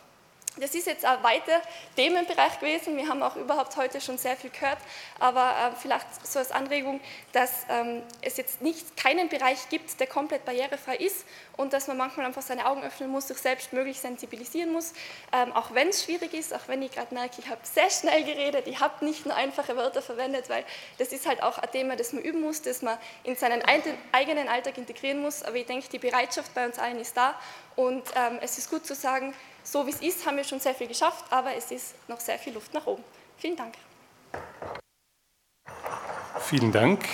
Das ist jetzt ein weiter Themenbereich gewesen. Wir haben auch überhaupt heute schon sehr viel gehört, aber äh, vielleicht so als Anregung, dass ähm, es jetzt nicht keinen Bereich gibt, der komplett barrierefrei ist und dass man manchmal einfach seine Augen öffnen muss, sich selbst möglich sensibilisieren muss, ähm, auch wenn es schwierig ist, auch wenn ich gerade merke, ich habe sehr schnell geredet, ich habe nicht nur einfache Wörter verwendet, weil das ist halt auch ein Thema, das man üben muss, das man in seinen eigenen Alltag integrieren muss. Aber ich denke, die Bereitschaft bei uns allen ist da und ähm, es ist gut zu sagen, so wie es ist, haben wir schon sehr viel geschafft, aber es ist noch sehr viel Luft nach oben. Vielen Dank. Vielen Dank.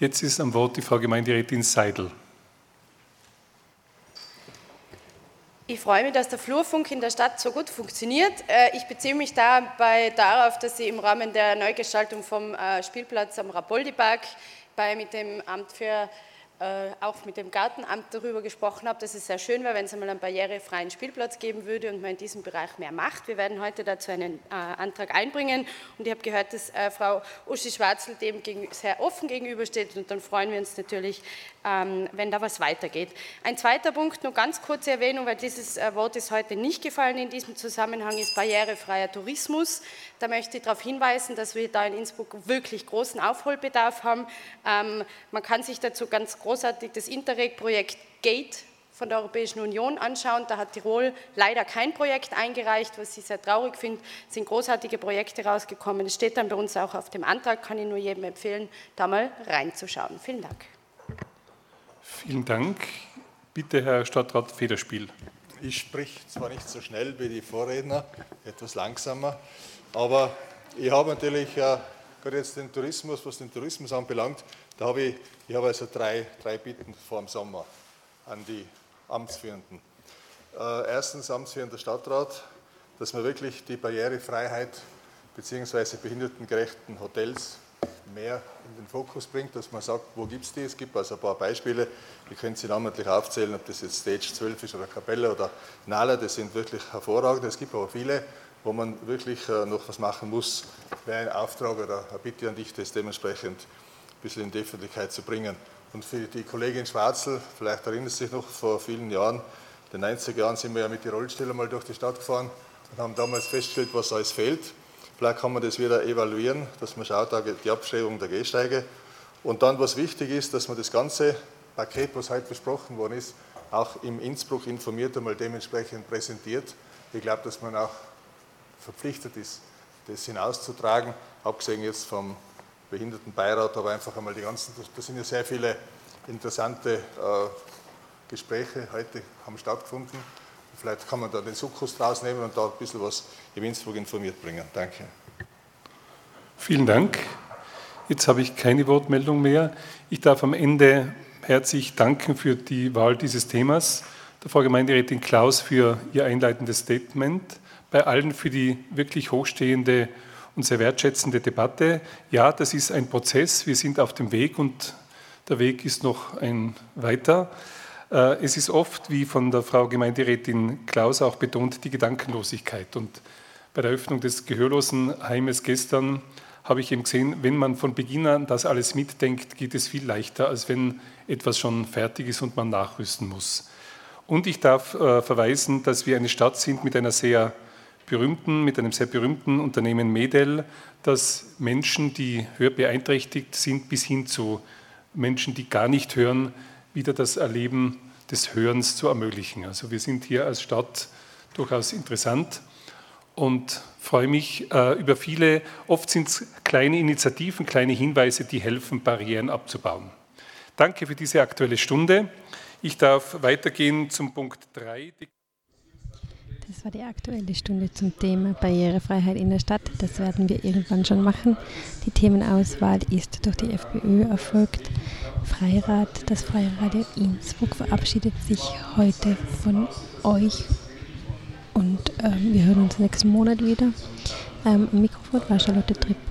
Jetzt ist am Wort die Frau Gemeinderätin Seidel. Ich freue mich, dass der Flurfunk in der Stadt so gut funktioniert. Äh, ich beziehe mich dabei darauf, dass ich im Rahmen der Neugestaltung vom äh, Spielplatz am Rapoldi-Park mit dem Amt für äh, auch mit dem Gartenamt darüber gesprochen habe, dass es sehr schön wäre, wenn es einmal einen barrierefreien Spielplatz geben würde und man in diesem Bereich mehr macht. Wir werden heute dazu einen äh, Antrag einbringen und ich habe gehört, dass äh, Frau Uschi Schwarzel dem sehr offen gegenübersteht und dann freuen wir uns natürlich, wenn da was weitergeht. Ein zweiter Punkt, nur ganz kurze Erwähnung, weil dieses äh, Wort ist heute nicht gefallen in diesem Zusammenhang, ist barrierefreier Tourismus. Da möchte ich darauf hinweisen, dass wir da in Innsbruck wirklich großen Aufholbedarf haben. Ähm, man kann sich dazu ganz groß großartig das Interreg-Projekt GATE von der Europäischen Union anschauen, da hat Tirol leider kein Projekt eingereicht, was ich sehr traurig finde. Es sind großartige Projekte rausgekommen. Es steht dann bei uns auch auf dem Antrag, kann ich nur jedem empfehlen, da mal reinzuschauen. Vielen Dank. Vielen Dank. Bitte, Herr Stadtrat Federspiel. Ich sprich zwar nicht so schnell wie die Vorredner, etwas langsamer, aber ich habe natürlich äh, gerade jetzt den Tourismus, was den Tourismus anbelangt, da habe ich, ich habe also drei, drei Bitten vor dem Sommer an die Amtsführenden. Äh, erstens Amtsführender Stadtrat, dass man wirklich die Barrierefreiheit bzw. behindertengerechten Hotels mehr in den Fokus bringt, dass man sagt, wo gibt es die? Es gibt also ein paar Beispiele, ihr könnt sie namentlich aufzählen, ob das jetzt Stage 12 ist oder Kapelle oder Nala, das sind wirklich hervorragend. Es gibt aber viele, wo man wirklich äh, noch was machen muss, wäre ein Auftrag oder eine Bitte an dich, das dementsprechend ein bisschen in die Öffentlichkeit zu bringen. Und für die Kollegin Schwarzel, vielleicht erinnert sie sich noch, vor vielen Jahren, in den 90er Jahren sind wir ja mit den Rollstellen mal durch die Stadt gefahren und haben damals festgestellt, was alles fehlt. Vielleicht kann man das wieder evaluieren, dass man schaut, die Abschreibung der Gehsteige. Und dann, was wichtig ist, dass man das ganze Paket, was heute besprochen worden ist, auch im Innsbruck informiert einmal dementsprechend präsentiert. Ich glaube, dass man auch verpflichtet ist, das hinauszutragen, abgesehen jetzt vom Behindertenbeirat, aber einfach einmal die ganzen, da sind ja sehr viele interessante äh, Gespräche heute haben stattgefunden. Vielleicht kann man da den Sukkus draus nehmen und da ein bisschen was im Innsbruck informiert bringen. Danke. Vielen Dank. Jetzt habe ich keine Wortmeldung mehr. Ich darf am Ende herzlich danken für die Wahl dieses Themas, der Frau Gemeinderätin Klaus für ihr einleitendes Statement, bei allen für die wirklich hochstehende und sehr wertschätzende Debatte. Ja, das ist ein Prozess, wir sind auf dem Weg und der Weg ist noch ein weiter. Äh, es ist oft, wie von der Frau Gemeinderätin Klaus auch betont, die Gedankenlosigkeit. Und bei der Öffnung des Gehörlosenheimes gestern habe ich eben gesehen, wenn man von Beginn an das alles mitdenkt, geht es viel leichter, als wenn etwas schon fertig ist und man nachrüsten muss. Und ich darf äh, verweisen, dass wir eine Stadt sind mit einer sehr berühmten, mit einem sehr berühmten Unternehmen Medel, das Menschen, die hörbeeinträchtigt sind, bis hin zu Menschen, die gar nicht hören, wieder das Erleben des Hörens zu ermöglichen. Also wir sind hier als Stadt durchaus interessant und freue mich äh, über viele, oft sind es kleine Initiativen, kleine Hinweise, die helfen, Barrieren abzubauen. Danke für diese aktuelle Stunde. Ich darf weitergehen zum Punkt 3. Das war die aktuelle Stunde zum Thema Barrierefreiheit in der Stadt. Das werden wir irgendwann schon machen. Die Themenauswahl ist durch die FPÖ erfolgt. Freirat, das Freiradio Innsbruck verabschiedet sich heute von euch und ähm, wir hören uns nächsten Monat wieder. Ähm, Mikrofon war Charlotte Trippel.